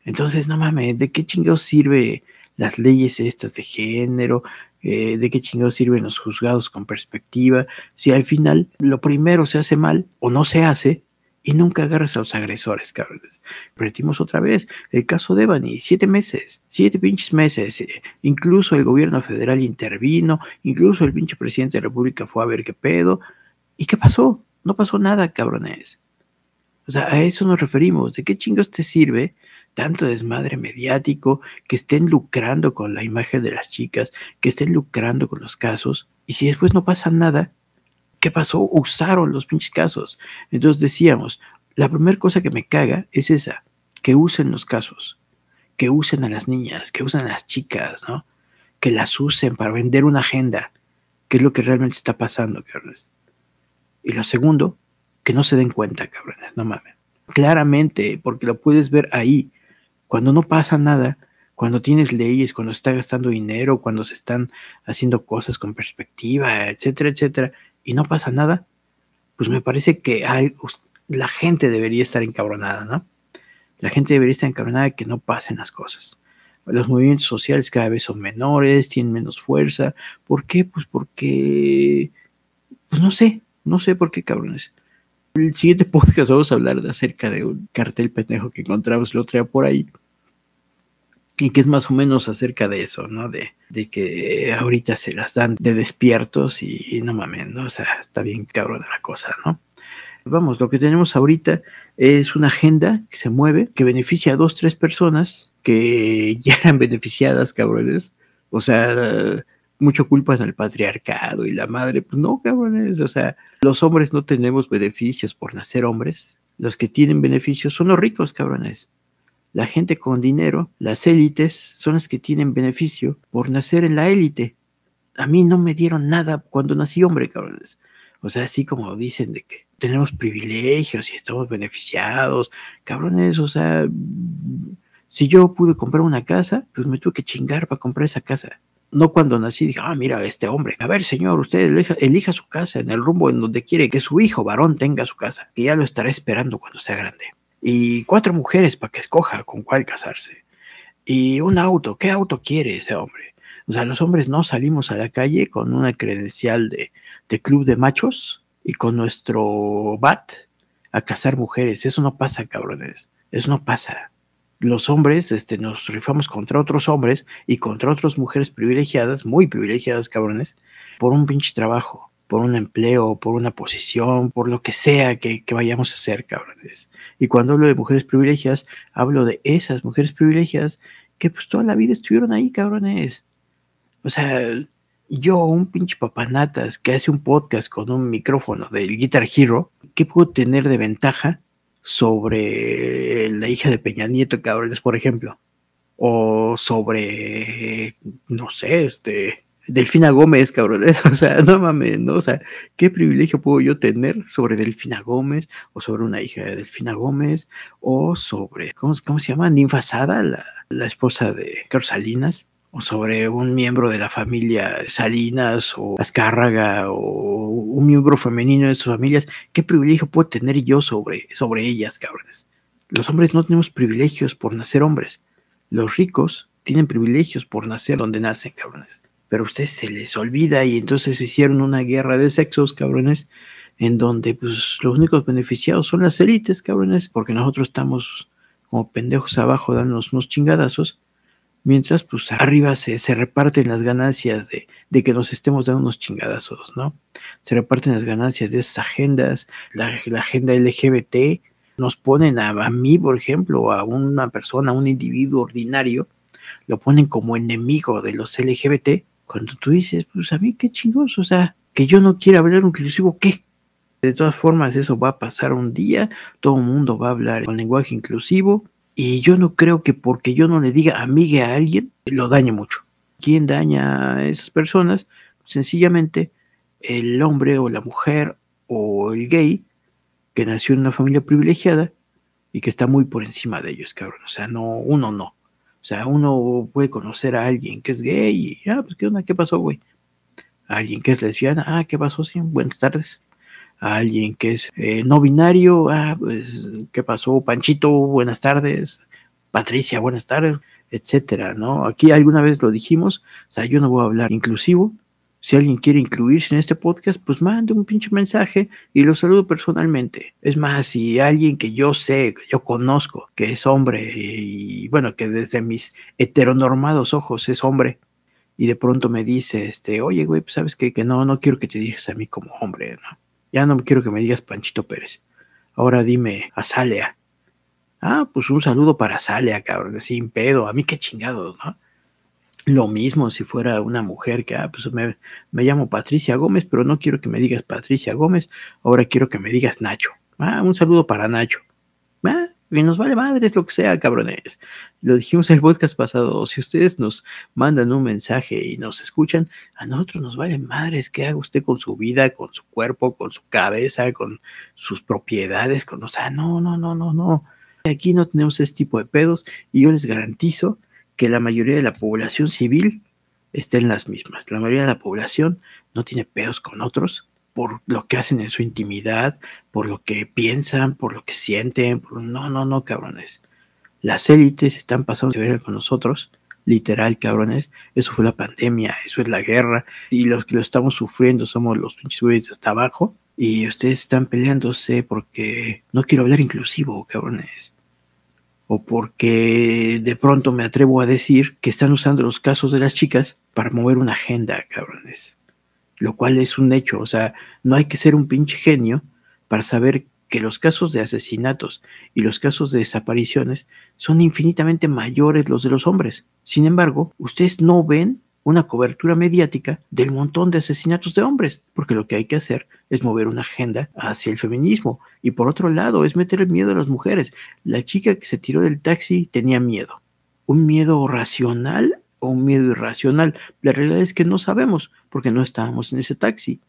Entonces, no mames, ¿de qué chingados sirve las leyes estas de género? Eh, ¿De qué chingados sirven los juzgados con perspectiva? Si al final lo primero se hace mal o no se hace y nunca agarras a los agresores, cabrones. Repetimos otra vez, el caso de Evany, siete meses, siete pinches meses. eh, Incluso el gobierno federal intervino, incluso el pinche presidente de la República fue a ver qué pedo. ¿Y qué pasó? No pasó nada, cabrones. O sea, a eso nos referimos. ¿De qué chingos te sirve tanto desmadre mediático, que estén lucrando con la imagen de las chicas, que estén lucrando con los casos? Y si después no pasa nada, ¿qué pasó? Usaron los pinches casos. Entonces decíamos, la primera cosa que me caga es esa, que usen los casos, que usen a las niñas, que usen a las chicas, ¿no? Que las usen para vender una agenda, que es lo que realmente está pasando, cabrones. Y lo segundo, que no se den cuenta, cabrones, no mames. Claramente, porque lo puedes ver ahí, cuando no pasa nada, cuando tienes leyes, cuando se está gastando dinero, cuando se están haciendo cosas con perspectiva, etcétera, etcétera, y no pasa nada, pues me parece que hay- la gente debería estar encabronada, ¿no? La gente debería estar encabronada de que no pasen las cosas. Los movimientos sociales cada vez son menores, tienen menos fuerza. ¿Por qué? Pues porque, pues no sé, no sé por qué, cabrones. El siguiente <laughs> podcast vamos a hablar de acerca de un cartel pendejo que encontramos el otro día por ahí. Y que es más o menos acerca de eso, ¿no? De, de que ahorita se las dan de despiertos y, no mames, ¿no? O sea, está bien cabrón la cosa, ¿no? Vamos, lo que tenemos ahorita es una agenda que se mueve, que beneficia a dos, tres personas que <laughs> ya eran beneficiadas, cabrones. O sea, mucho culpa en el patriarcado y la madre, pues no, cabrones. O sea, los hombres no tenemos beneficios por nacer hombres. Los que tienen beneficios son los ricos, cabrones. La gente con dinero, las élites, son las que tienen beneficio por nacer en la élite. A mí no me dieron nada cuando nací hombre, cabrones. O sea, así como dicen de que tenemos privilegios y estamos beneficiados, cabrones, o sea, si yo pude comprar una casa, pues me tuve que chingar para comprar esa casa. No cuando nací dije, ah, mira, este hombre, a ver, señor, usted elija, elija su casa en el rumbo en donde quiere que su hijo varón tenga su casa, que ya lo estará esperando cuando sea grande. Y cuatro mujeres para que escoja con cuál casarse. Y un auto, ¿qué auto quiere ese hombre? O sea, los hombres no salimos a la calle con una credencial de, de club de machos y con nuestro bat a cazar mujeres. Eso no pasa, cabrones. Eso no pasa. Los hombres este, nos rifamos contra otros hombres y contra otras mujeres privilegiadas, muy privilegiadas, cabrones, por un pinche trabajo, por un empleo, por una posición, por lo que sea que, vayamos a hacer, cabrones. Y cuando hablo de mujeres privilegiadas, hablo de esas mujeres privilegiadas que pues toda la vida estuvieron ahí, cabrones. O sea, yo, un pinche papanatas que hace un podcast con un micrófono del Guitar Hero, ¿qué puedo tener de ventaja sobre la hija de Peña Nieto, cabrones, por ejemplo? O sobre, no sé, este, Delfina Gómez, cabrones. <laughs> O sea, no mames, ¿no? O sea, ¿qué privilegio puedo yo tener sobre Delfina Gómez? O sobre una hija de Delfina Gómez? O sobre, ¿cómo, se llama? Ninfa Sada, la, la esposa de Carlos Salinas o sobre un miembro de la familia Salinas o Azcárraga o un miembro femenino de sus familias, ¿qué privilegio puedo tener yo sobre, sobre ellas, cabrones? Los hombres no tenemos privilegios por nacer hombres. Los ricos tienen privilegios por nacer donde nacen, cabrones. Pero a ustedes se les olvida y entonces hicieron una guerra de sexos, cabrones, en donde pues los únicos beneficiados son las élites, cabrones, porque nosotros estamos como pendejos abajo dándonos unos chingadazos, mientras pues arriba se, se reparten las ganancias de, de, que nos estemos dando unos chingadazos, ¿no? Se reparten las ganancias de esas agendas, la, agenda LGBT, nos ponen a, a, mí, por ejemplo, a una persona, a un individuo ordinario, lo ponen como enemigo de los LGBT, cuando tú dices, pues a mí qué chingos, o sea, que yo no quiera hablar inclusivo, ¿qué? De todas formas, eso va a pasar un día, todo el mundo va a hablar con lenguaje inclusivo, y yo no creo que porque yo no le diga amigue a alguien, lo dañe mucho. ¿Quién daña a esas personas? Sencillamente el hombre o la mujer o el gay que nació en una familia privilegiada y que está muy por encima de ellos, cabrón. O sea, no, uno no. O sea, uno puede conocer a alguien que es gay y, ah, pues, ¿qué onda? ¿Qué pasó, güey? Alguien que es lesbiana, ah, ¿qué pasó? Sí, buenas tardes. Alguien que es eh, no binario, ah, pues, ¿qué pasó? Panchito, buenas tardes. Patricia, buenas tardes, etcétera, ¿no? Aquí alguna vez lo dijimos, o sea, yo no voy a hablar inclusivo. Si alguien quiere incluirse en este podcast, pues mande un pinche mensaje y lo saludo personalmente. Es más, si alguien que yo sé, que yo conozco, que es hombre y bueno, que desde mis heteronormados ojos es hombre, y de pronto me dice, este, oye, güey, pues sabes que no, no quiero que te digas a mí como hombre, ¿no? Ya no quiero que me digas Panchito Pérez. Ahora dime Azalea. Ah, pues un saludo para Azalea, cabrón, sin pedo. A mí qué chingados, ¿no? Lo mismo si fuera una mujer que, ah, pues me, me, llamo Patricia Gómez, pero no quiero que me digas Patricia Gómez, ahora quiero que me digas Nacho. Ah, un saludo para Nacho. Ah, y nos vale madres lo que sea, cabrones. Lo dijimos en el podcast pasado. Si ustedes nos mandan un mensaje y nos escuchan, a nosotros nos vale madres qué haga usted con su vida, con su cuerpo, con su cabeza, con sus propiedades, con, o sea, no, no, no, no, no. Aquí no tenemos ese tipo de pedos y yo les garantizo que la mayoría de la población civil está en las mismas. La mayoría de la población no tiene pedos con otros por lo que hacen en su intimidad, por lo que piensan, por lo que sienten. No, no, no, cabrones. Las élites están pasando de ver con nosotros, literal, cabrones. Eso fue la pandemia, eso es la guerra. Y los que lo estamos sufriendo somos los pinches güeyes hasta abajo. Y ustedes están peleándose porque no quiero hablar inclusivo, cabrones o porque de pronto me atrevo a decir que están usando los casos de las chicas para mover una agenda, cabrones. Lo cual es un hecho, o sea, no hay que ser un pinche genio para saber que los casos de asesinatos y los casos de desapariciones son infinitamente mayores los de los hombres. Sin embargo, ustedes no ven una cobertura mediática del montón de asesinatos de hombres, porque lo que hay que hacer es mover una agenda hacia el feminismo y por otro lado es meter el miedo a las mujeres. La chica que se tiró del taxi tenía miedo, un miedo racional o un miedo irracional. La realidad es que no sabemos porque no estábamos en ese taxi.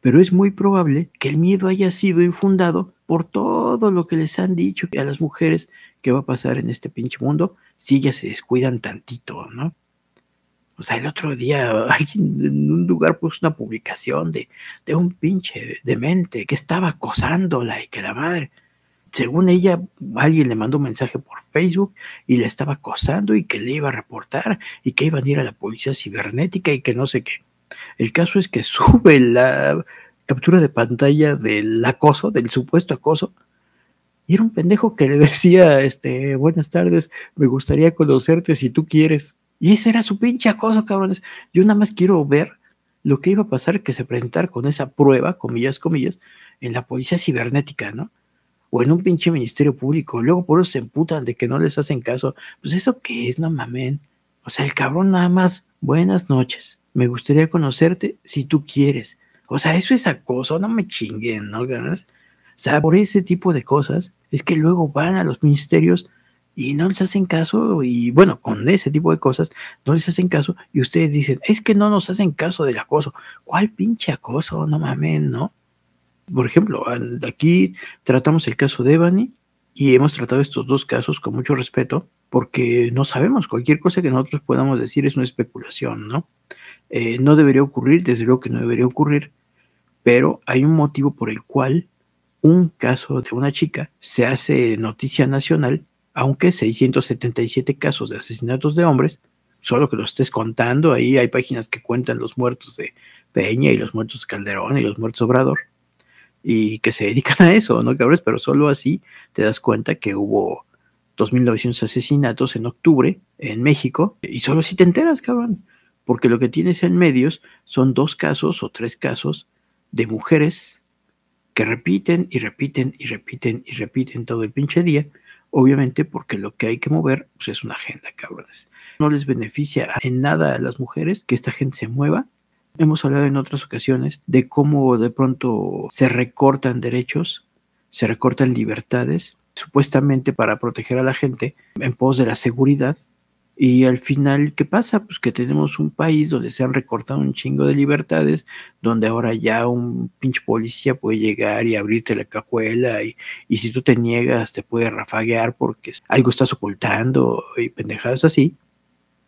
Pero es muy probable que el miedo haya sido infundado por todo lo que les han dicho a las mujeres que va a pasar en este pinche mundo si ellas se descuidan tantito, ¿no? O sea, el otro día <laughs> alguien en un lugar puso una publicación de, de un pinche demente que estaba acosándola y que la madre, según ella, alguien le mandó un mensaje por Facebook y le estaba acosando y que le iba a reportar y que iban a ir a la policía cibernética y que no sé qué. El caso es que <laughs> sube la captura de pantalla del acoso, del supuesto acoso, y era un pendejo que le decía, este, buenas tardes, me gustaría conocerte si tú quieres. Y ese era su pinche acoso, cabrones. Yo nada más quiero ver lo que iba a pasar que se presentara con esa prueba, comillas, comillas, en la policía cibernética, ¿no? O en un pinche ministerio público. Luego por eso se emputan de que no les hacen caso. Pues eso qué es, no mamen. O sea, el cabrón nada más, buenas noches. Me gustaría conocerte si tú quieres. O sea, eso es acoso, no me chinguen, ¿no? O sea, por ese tipo de cosas es que luego van a los ministerios y no les hacen caso y bueno, con ese tipo de cosas no les hacen caso y ustedes dicen, es que no nos hacen caso del acoso. ¿Cuál pinche acoso? No mames, ¿no? Por ejemplo, aquí tratamos el caso de Ebony y hemos tratado estos dos casos con mucho respeto porque no sabemos, cualquier cosa que nosotros podamos decir es una especulación, ¿no? Eh, no debería ocurrir, desde luego que no debería ocurrir, pero hay un motivo por el cual un caso de una chica se hace noticia nacional aunque 677 casos de asesinatos de hombres, solo que lo estés contando, ahí hay páginas que cuentan los muertos de Peña y los muertos de Calderón y los muertos de Obrador, y que se dedican a eso, ¿no, cabrones? Pero solo así te das cuenta que hubo 2.900 asesinatos en octubre en México, y solo así te enteras, cabrón, porque lo que tienes en medios son dos casos o tres casos de mujeres que repiten y repiten y repiten y repiten todo el pinche día, obviamente porque lo que hay que mover pues, es una agenda, cabrones. No les beneficia en nada a las mujeres que esta gente se mueva. Hemos hablado en otras ocasiones de cómo de pronto se recortan derechos, se recortan libertades, supuestamente para proteger a la gente en pos de la seguridad, y al final, ¿qué pasa? Pues que tenemos un país donde se han recortado un chingo de libertades, donde ahora ya un pinche policía puede llegar y abrirte la cajuela y, y si tú te niegas te puede rafaguear porque algo estás ocultando y pendejadas así.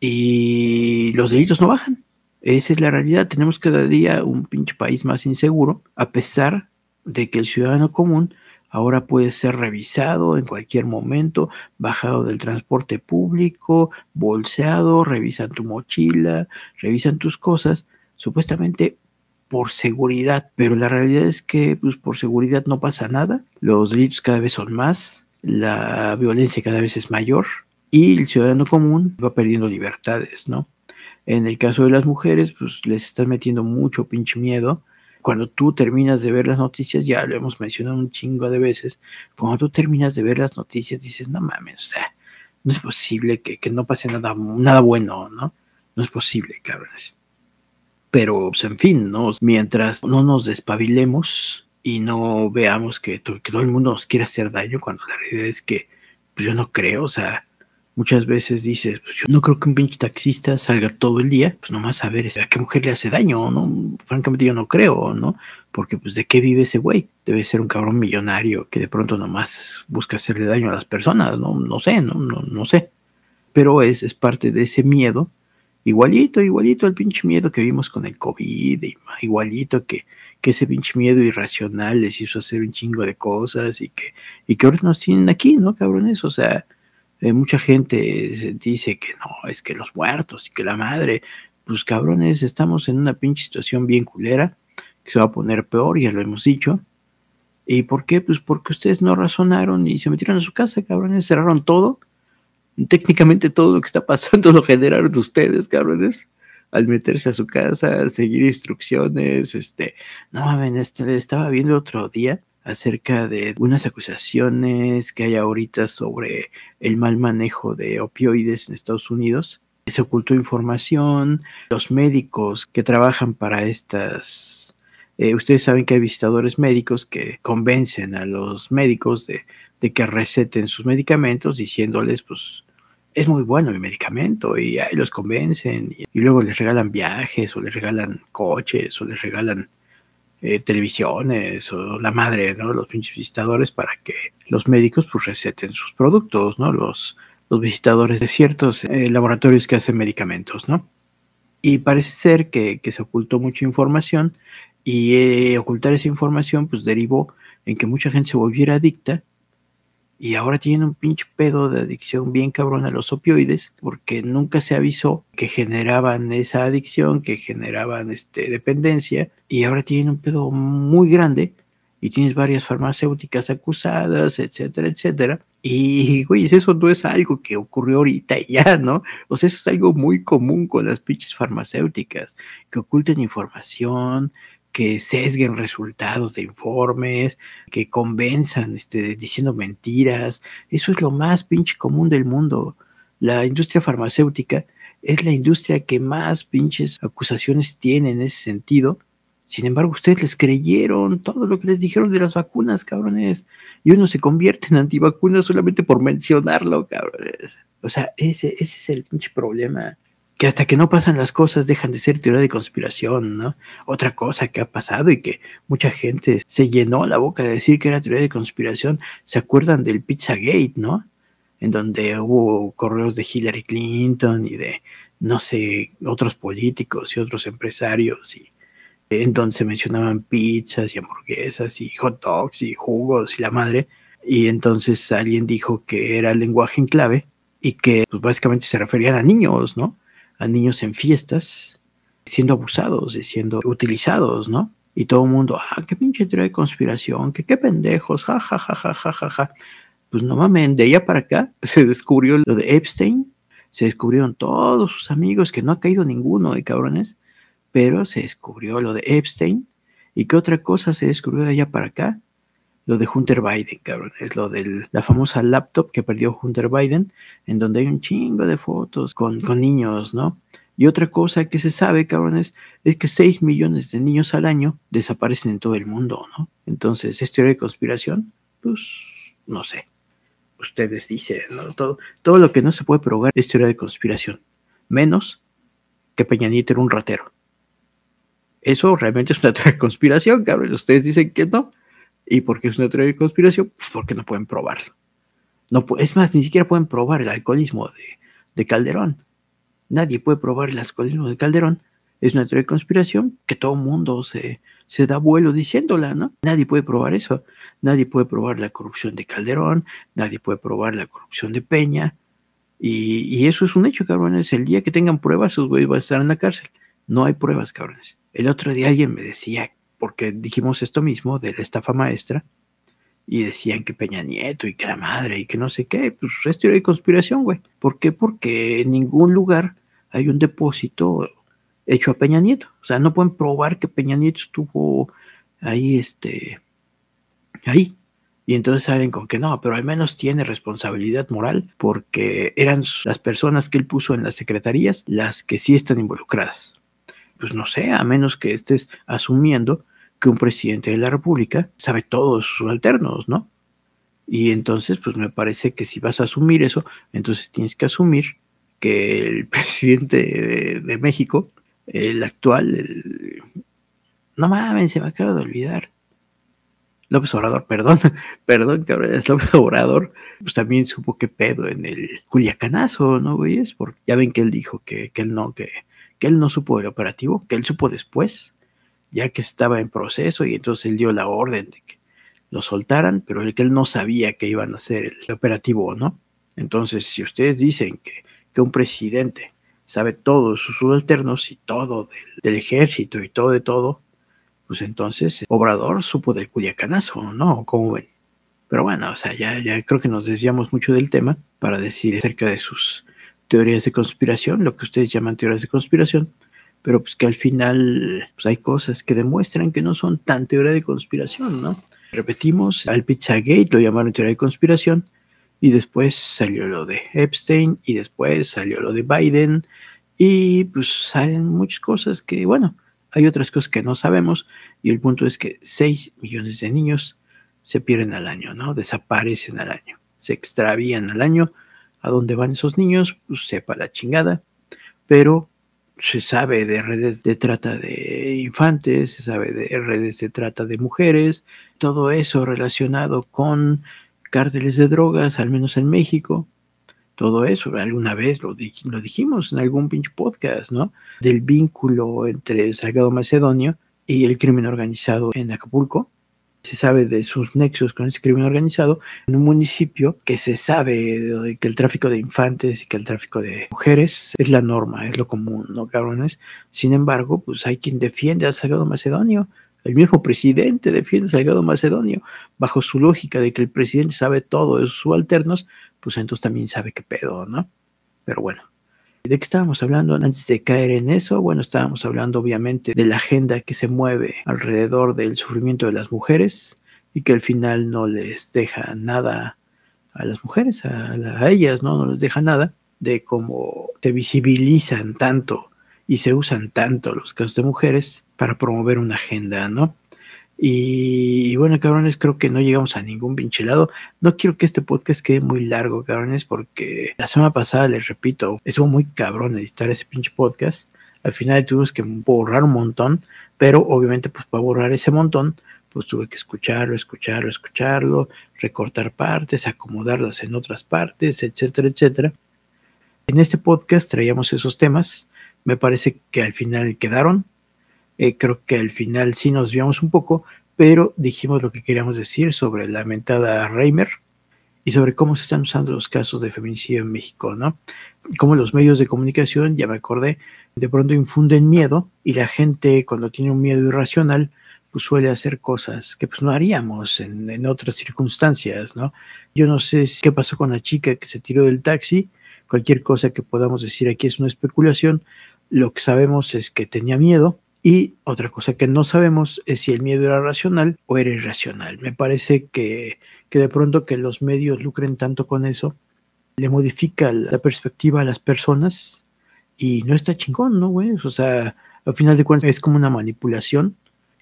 Y los delitos no bajan. Esa es la realidad. Tenemos cada día un pinche país más inseguro, a pesar de que el ciudadano común ahora puede ser revisado en cualquier momento, bajado del transporte público, bolseado, revisan tu mochila, revisan tus cosas, supuestamente por seguridad, pero la realidad es que pues, por seguridad no pasa nada, los delitos cada vez son más, la violencia cada vez es mayor y el ciudadano común va perdiendo libertades, ¿no? En el caso de las mujeres, pues les están metiendo mucho pinche miedo, cuando tú terminas de ver las noticias, ya lo hemos mencionado un chingo de veces, cuando tú terminas de ver las noticias dices, no mames, o sea, no es posible que, que no pase nada, nada bueno, ¿no? No es posible, cabrones. Pero, pues, en fin, ¿no? Mientras no nos despabilemos y no veamos que, que todo el mundo nos quiere hacer daño, cuando la realidad es que, pues yo no creo, o sea, muchas veces dices, pues yo no creo que un pinche taxista salga todo el día, pues nomás a ver a qué mujer le hace daño, ¿no? Francamente yo no creo, ¿no? Porque pues de qué vive ese güey. Debe ser un cabrón millonario que de pronto nomás busca hacerle daño a las personas, ¿no? No sé, no, no, no sé. Pero es, es parte de ese miedo, igualito, igualito al pinche miedo que vimos con el COVID, igualito que, que ese pinche miedo irracional les hizo hacer un chingo de cosas y que, y que ahora nos tienen aquí, ¿no, cabrones? O sea, eh, mucha gente dice que no, es que los muertos y que la madre, pues cabrones, estamos en una pinche situación bien culera, que se va a poner peor, ya lo hemos dicho. ¿Y por qué? Pues porque ustedes no razonaron y se metieron a su casa, cabrones, cerraron todo. Técnicamente todo lo que está pasando <laughs> lo generaron ustedes, cabrones. Al meterse a su casa, al seguir instrucciones, este, no mames, este, estaba viendo otro día acerca de unas acusaciones que hay ahorita sobre el mal manejo de opioides en Estados Unidos. Se ocultó información, los médicos que trabajan para estas... Eh, ustedes saben que hay visitadores médicos que convencen a los médicos de, que receten sus medicamentos diciéndoles, pues, es muy bueno el medicamento y ahí los convencen y, y, luego les regalan viajes o les regalan coches o les regalan eh, televisiones o la madre, ¿no? Los pinches visitadores para que los médicos pues receten sus productos, ¿no? Los, los visitadores de ciertos eh, laboratorios que hacen medicamentos, ¿no? Y parece ser que, que se ocultó mucha información y eh, ocultar esa información pues derivó en que mucha gente se volviera adicta y ahora tienen un pinche pedo de adicción bien cabrón a los opioides porque nunca se avisó que generaban esa adicción, que generaban este, dependencia y ahora tienen un pedo muy grande y tienes varias farmacéuticas acusadas, etcétera, etcétera. Y, güey, eso no es algo que ocurrió ahorita y ya, ¿no? O sea, eso es algo muy común con las pinches farmacéuticas, que oculten información, que sesguen resultados de informes, que convenzan este, diciendo mentiras. Eso es lo más pinche común del mundo. La industria farmacéutica es la industria que más pinches acusaciones tiene en ese sentido. Sin embargo, ustedes les creyeron todo lo que les dijeron de las vacunas, cabrones. Y uno se convierte en antivacunas solamente por mencionarlo, cabrones. O sea, ese, ese es el pinche problema que hasta que no pasan las cosas dejan de ser teoría de conspiración, ¿no? Otra cosa que ha pasado y que mucha gente se llenó la boca de decir que era teoría de conspiración, ¿se acuerdan del Pizzagate, no? En donde hubo correos de Hillary Clinton y de, no sé, otros políticos y otros empresarios y en donde se mencionaban pizzas y hamburguesas y hot dogs y jugos y la madre. Y entonces alguien dijo que era lenguaje en clave y que pues, básicamente se referían a niños, ¿no? A niños en fiestas siendo abusados y siendo utilizados, ¿no? Y todo el mundo, ah, qué pinche teoría de conspiración, que qué pendejos, ja, ja, ja, ja, ja, ja, ja. Pues no mames, de allá para acá <laughs> se descubrió lo de Epstein, se descubrieron todos sus amigos, que no ha caído ninguno de cabrones, pero se descubrió lo de Epstein. ¿Y qué otra cosa se descubrió de allá para acá? Lo de Hunter Biden, cabrón. Es lo de la famosa laptop que perdió Hunter Biden, en donde hay un chingo de fotos con, con niños, ¿no? Y otra cosa que se sabe, cabrones, es que 6 millones de niños al año desaparecen en todo el mundo, ¿no? Entonces, ¿es teoría de conspiración? Pues, no sé. Ustedes dicen, ¿no? Todo, todo lo que no se puede probar es teoría de conspiración. Menos que Peña Nieto era un ratero. Eso realmente es una <laughs> teoría de conspiración, cabrón. Ustedes dicen que no. ¿Y por qué es una teoría de conspiración? Pues porque no pueden probarlo. No, es más, ni siquiera pueden probar el alcoholismo de, de Calderón Nadie puede probar el alcoholismo de Calderón. Es una teoría de conspiración que todo mundo se, se da vuelo diciéndola, ¿no? Nadie puede probar eso. Nadie puede probar la corrupción de Calderón, nadie puede probar la corrupción de Peña. Y, y eso es un hecho, cabrones. El día que tengan pruebas, esos güeyes van a estar en la cárcel. No hay pruebas, cabrones. El otro día alguien me decía, porque dijimos esto mismo de la estafa maestra, y decían que Peña Nieto y que la madre y que no sé qué, pues es teoría de conspiración, güey. ¿Por qué? Porque en ningún lugar hay un depósito hecho a Peña Nieto. O sea, no pueden probar que Peña Nieto estuvo ahí, este, ahí. Y entonces salen con que no, pero al menos tiene responsabilidad moral porque eran las personas que él puso en las secretarías las que sí están involucradas. Pues no sé, a menos que estés asumiendo que un presidente de la República sabe todos sus alternos, ¿no? Y entonces, pues me parece que si vas a asumir eso, entonces tienes que asumir que el <laughs> presidente de, México, el actual, el... no mames, se me acaba de olvidar. López Obrador, <laughs> perdón, perdón, cabrón, es López Obrador, pues también supo que pedo en el Culiacanazo, ¿no, güeyes? Porque ya ven que él dijo que, que él no, que, que él no supo el operativo, que él supo después, ya que estaba en proceso y entonces él dio la orden de que lo soltaran, pero que él no sabía que iban a hacer el operativo, ¿no? Entonces, si ustedes dicen que, que un presidente sabe todos sus subalternos y todo del, del, ejército y todo de todo, pues entonces Obrador supo del Culiacanazo, ¿no? ¿Cómo ven? Pero bueno, o sea, ya, ya creo que nos desviamos mucho del tema para decir acerca de sus teorías de conspiración, lo que ustedes llaman teorías de conspiración, pero pues que al final pues hay cosas que demuestran que no son tan teoría de conspiración, ¿no? Repetimos, al Pizzagate lo llamaron teoría de conspiración y después salió lo de Epstein y después salió lo de Biden y pues salen muchas cosas que, bueno, hay otras cosas que no sabemos y el punto es que 6 millones de niños se pierden al año, ¿no? Desaparecen al año, se extravían al año. ¿A dónde van esos niños? Pues sepa la chingada, pero se sabe de redes de trata de infantes, se sabe de redes de trata de mujeres, todo eso relacionado con cárteles de drogas, al menos en México. Todo eso, alguna vez lo, lo dijimos en algún pinche podcast, ¿no? Del vínculo entre Salgado Macedonio y el crimen organizado en Acapulco se sabe de sus nexos con ese crimen organizado en un municipio que se sabe que el tráfico de infantes y que el tráfico de mujeres es la norma, es lo común, ¿no, cabrones? Sin embargo, pues hay quien defiende al Salgado Macedonio. El mismo presidente defiende al Salgado Macedonio. Bajo su lógica de que el presidente sabe todo de sus subalternos, pues entonces también sabe qué pedo, ¿no? Pero bueno, ¿De qué estábamos hablando antes de caer en eso? Bueno, estábamos hablando obviamente de la agenda que se mueve alrededor del sufrimiento de las mujeres y que al final no les deja nada a las mujeres, a, ellas, ¿no? No les deja nada de cómo se visibilizan tanto y se usan tanto los casos de mujeres para promover una agenda, ¿no? Y, bueno, cabrones, creo que no llegamos a ningún pinche lado. No quiero que este podcast quede muy largo, cabrones, porque la semana pasada, les repito, estuvo muy cabrón editar ese pinche podcast. Al final tuvimos que borrar un montón, pero obviamente, pues para borrar ese montón, pues tuve que escucharlo, escucharlo, escucharlo, recortar partes, acomodarlas en otras partes, etcétera, etcétera. En este podcast traíamos esos temas. Me parece que al final quedaron, eh, creo que al final sí nos viamos un poco, pero dijimos lo que queríamos decir sobre la mentada Reimer y sobre cómo se están usando los casos de feminicidio en México, ¿no? Cómo los medios de comunicación, ya me acordé, de pronto infunden miedo y la gente cuando tiene un miedo irracional, pues suele hacer cosas que pues no haríamos en, en otras circunstancias, ¿no? Yo no sé qué pasó con la chica que se tiró del taxi, cualquier cosa que podamos decir aquí es una especulación, lo que sabemos es que tenía miedo y otra cosa que no sabemos es si el miedo era racional o era irracional. Me parece que, que de pronto que los medios lucren tanto con eso, le modifica la perspectiva a las personas y no está chingón, ¿no, güey? O sea, al final de cuentas es como una manipulación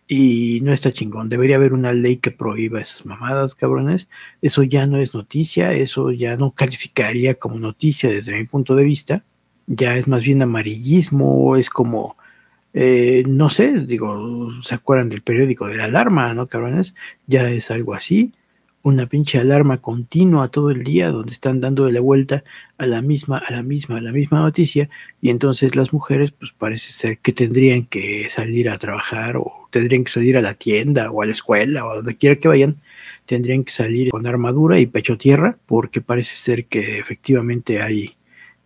y no está chingón. Debería haber una ley que prohíba esas mamadas, cabrones. Eso ya no es noticia, eso ya no calificaría como noticia desde mi punto de vista. Ya es más bien amarillismo, es como eh, no sé, digo, ¿se acuerdan del periódico de la alarma, no, cabrones? Ya es algo así, una pinche alarma continua todo el día donde están dando la vuelta a la misma, a la misma, a la misma noticia y entonces las mujeres pues parece ser que tendrían que salir a trabajar o tendrían que salir a la tienda o a la escuela o a donde quiera que vayan, tendrían que salir con armadura y pecho tierra porque parece ser que efectivamente hay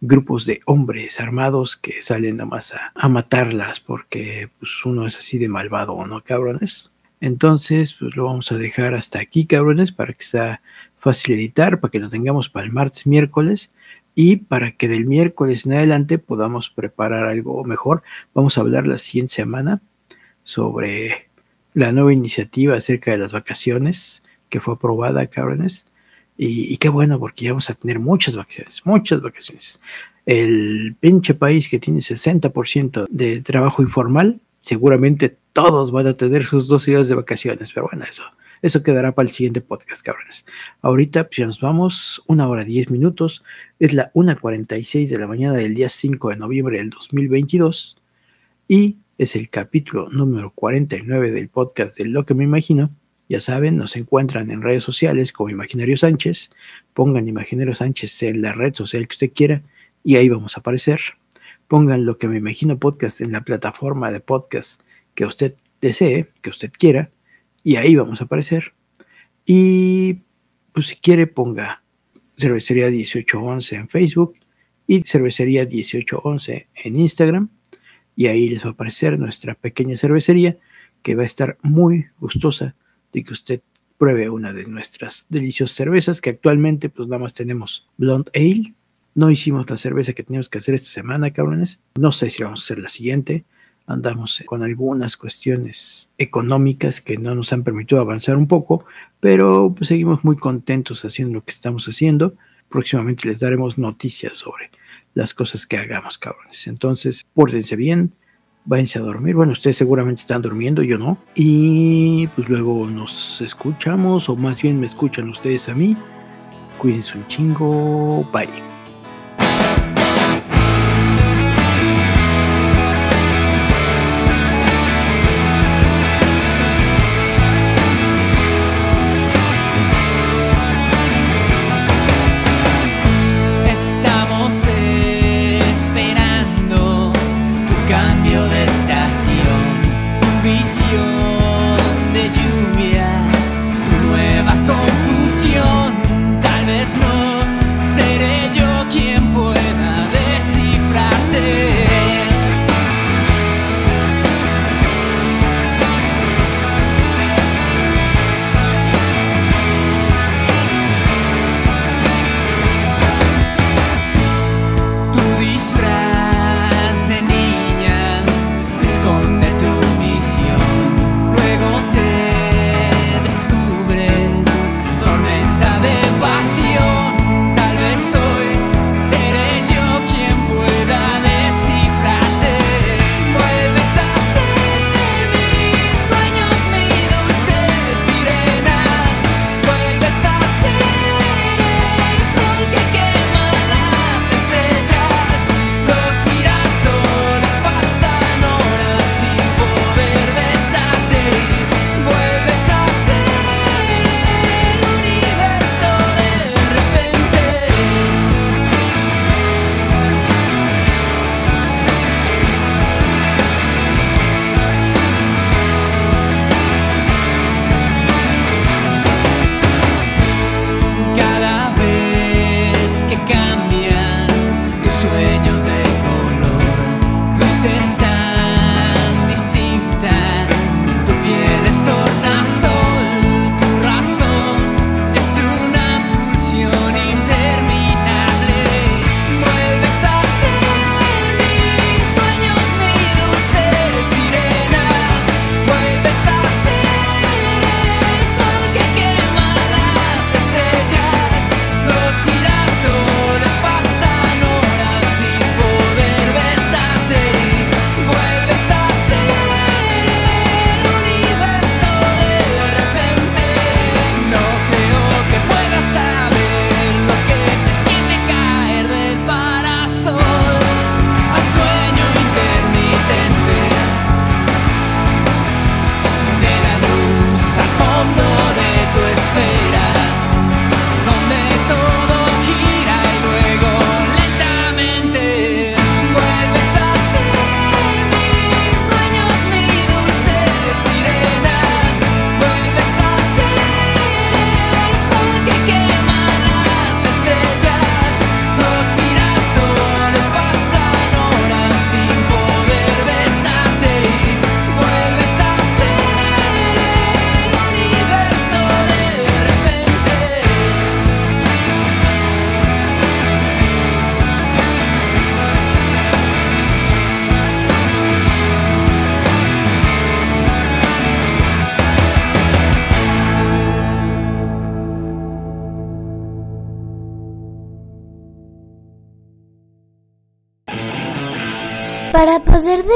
grupos de hombres armados que salen nada más a, a, matarlas porque pues, uno es así de malvado, ¿no, cabrones? Entonces, pues lo vamos a dejar hasta aquí, cabrones, para que sea fácil editar, para que lo tengamos para el martes, miércoles y para que del miércoles en adelante podamos preparar algo mejor. Vamos a hablar la siguiente semana sobre la nueva iniciativa acerca de las vacaciones que fue aprobada, cabrones y, qué bueno, porque ya vamos a tener muchas vacaciones, muchas vacaciones. El pinche país que tiene 60% de trabajo informal, seguramente todos van a tener sus dos días de vacaciones, pero bueno, eso, eso quedará para el siguiente podcast, cabrones. Ahorita pues ya nos vamos, una hora diez minutos, es la 1.46 de la mañana del día 5 de noviembre del 2022 y es el capítulo número 49 del podcast de Lo que me imagino. Ya saben, nos encuentran en redes sociales como Imaginario Sánchez. Pongan Imaginario Sánchez en la red social que usted quiera y ahí vamos a aparecer. Pongan lo que me imagino podcast en la plataforma de podcast que usted desee, que usted quiera, y ahí vamos a aparecer. Y pues si quiere, ponga Cervecería 1811 en Facebook y Cervecería 1811 en Instagram. Y ahí les va a aparecer nuestra pequeña cervecería que va a estar muy gustosa de que usted pruebe una de nuestras deliciosas cervezas que actualmente pues nada más tenemos Blonde Ale. No hicimos la cerveza que teníamos que hacer esta semana, cabrones. No sé si vamos a hacer la siguiente. Andamos con algunas cuestiones económicas que no nos han permitido avanzar un poco, pero pues seguimos muy contentos haciendo lo que estamos haciendo. Próximamente les daremos noticias sobre las cosas que hagamos, cabrones. Entonces, pórtense bien, váyanse a dormir. Bueno, ustedes seguramente están durmiendo, yo no. Y pues luego nos escuchamos, o más bien me escuchan ustedes a mí. Cuídense un chingo. Bye.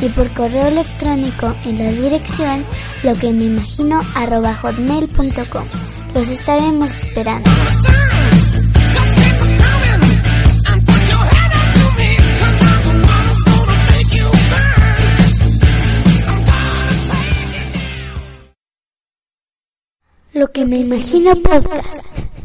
y por correo electrónico en la dirección lo que me imagino hotmail.com. Los estaremos esperando. Lo que me imagino podcast.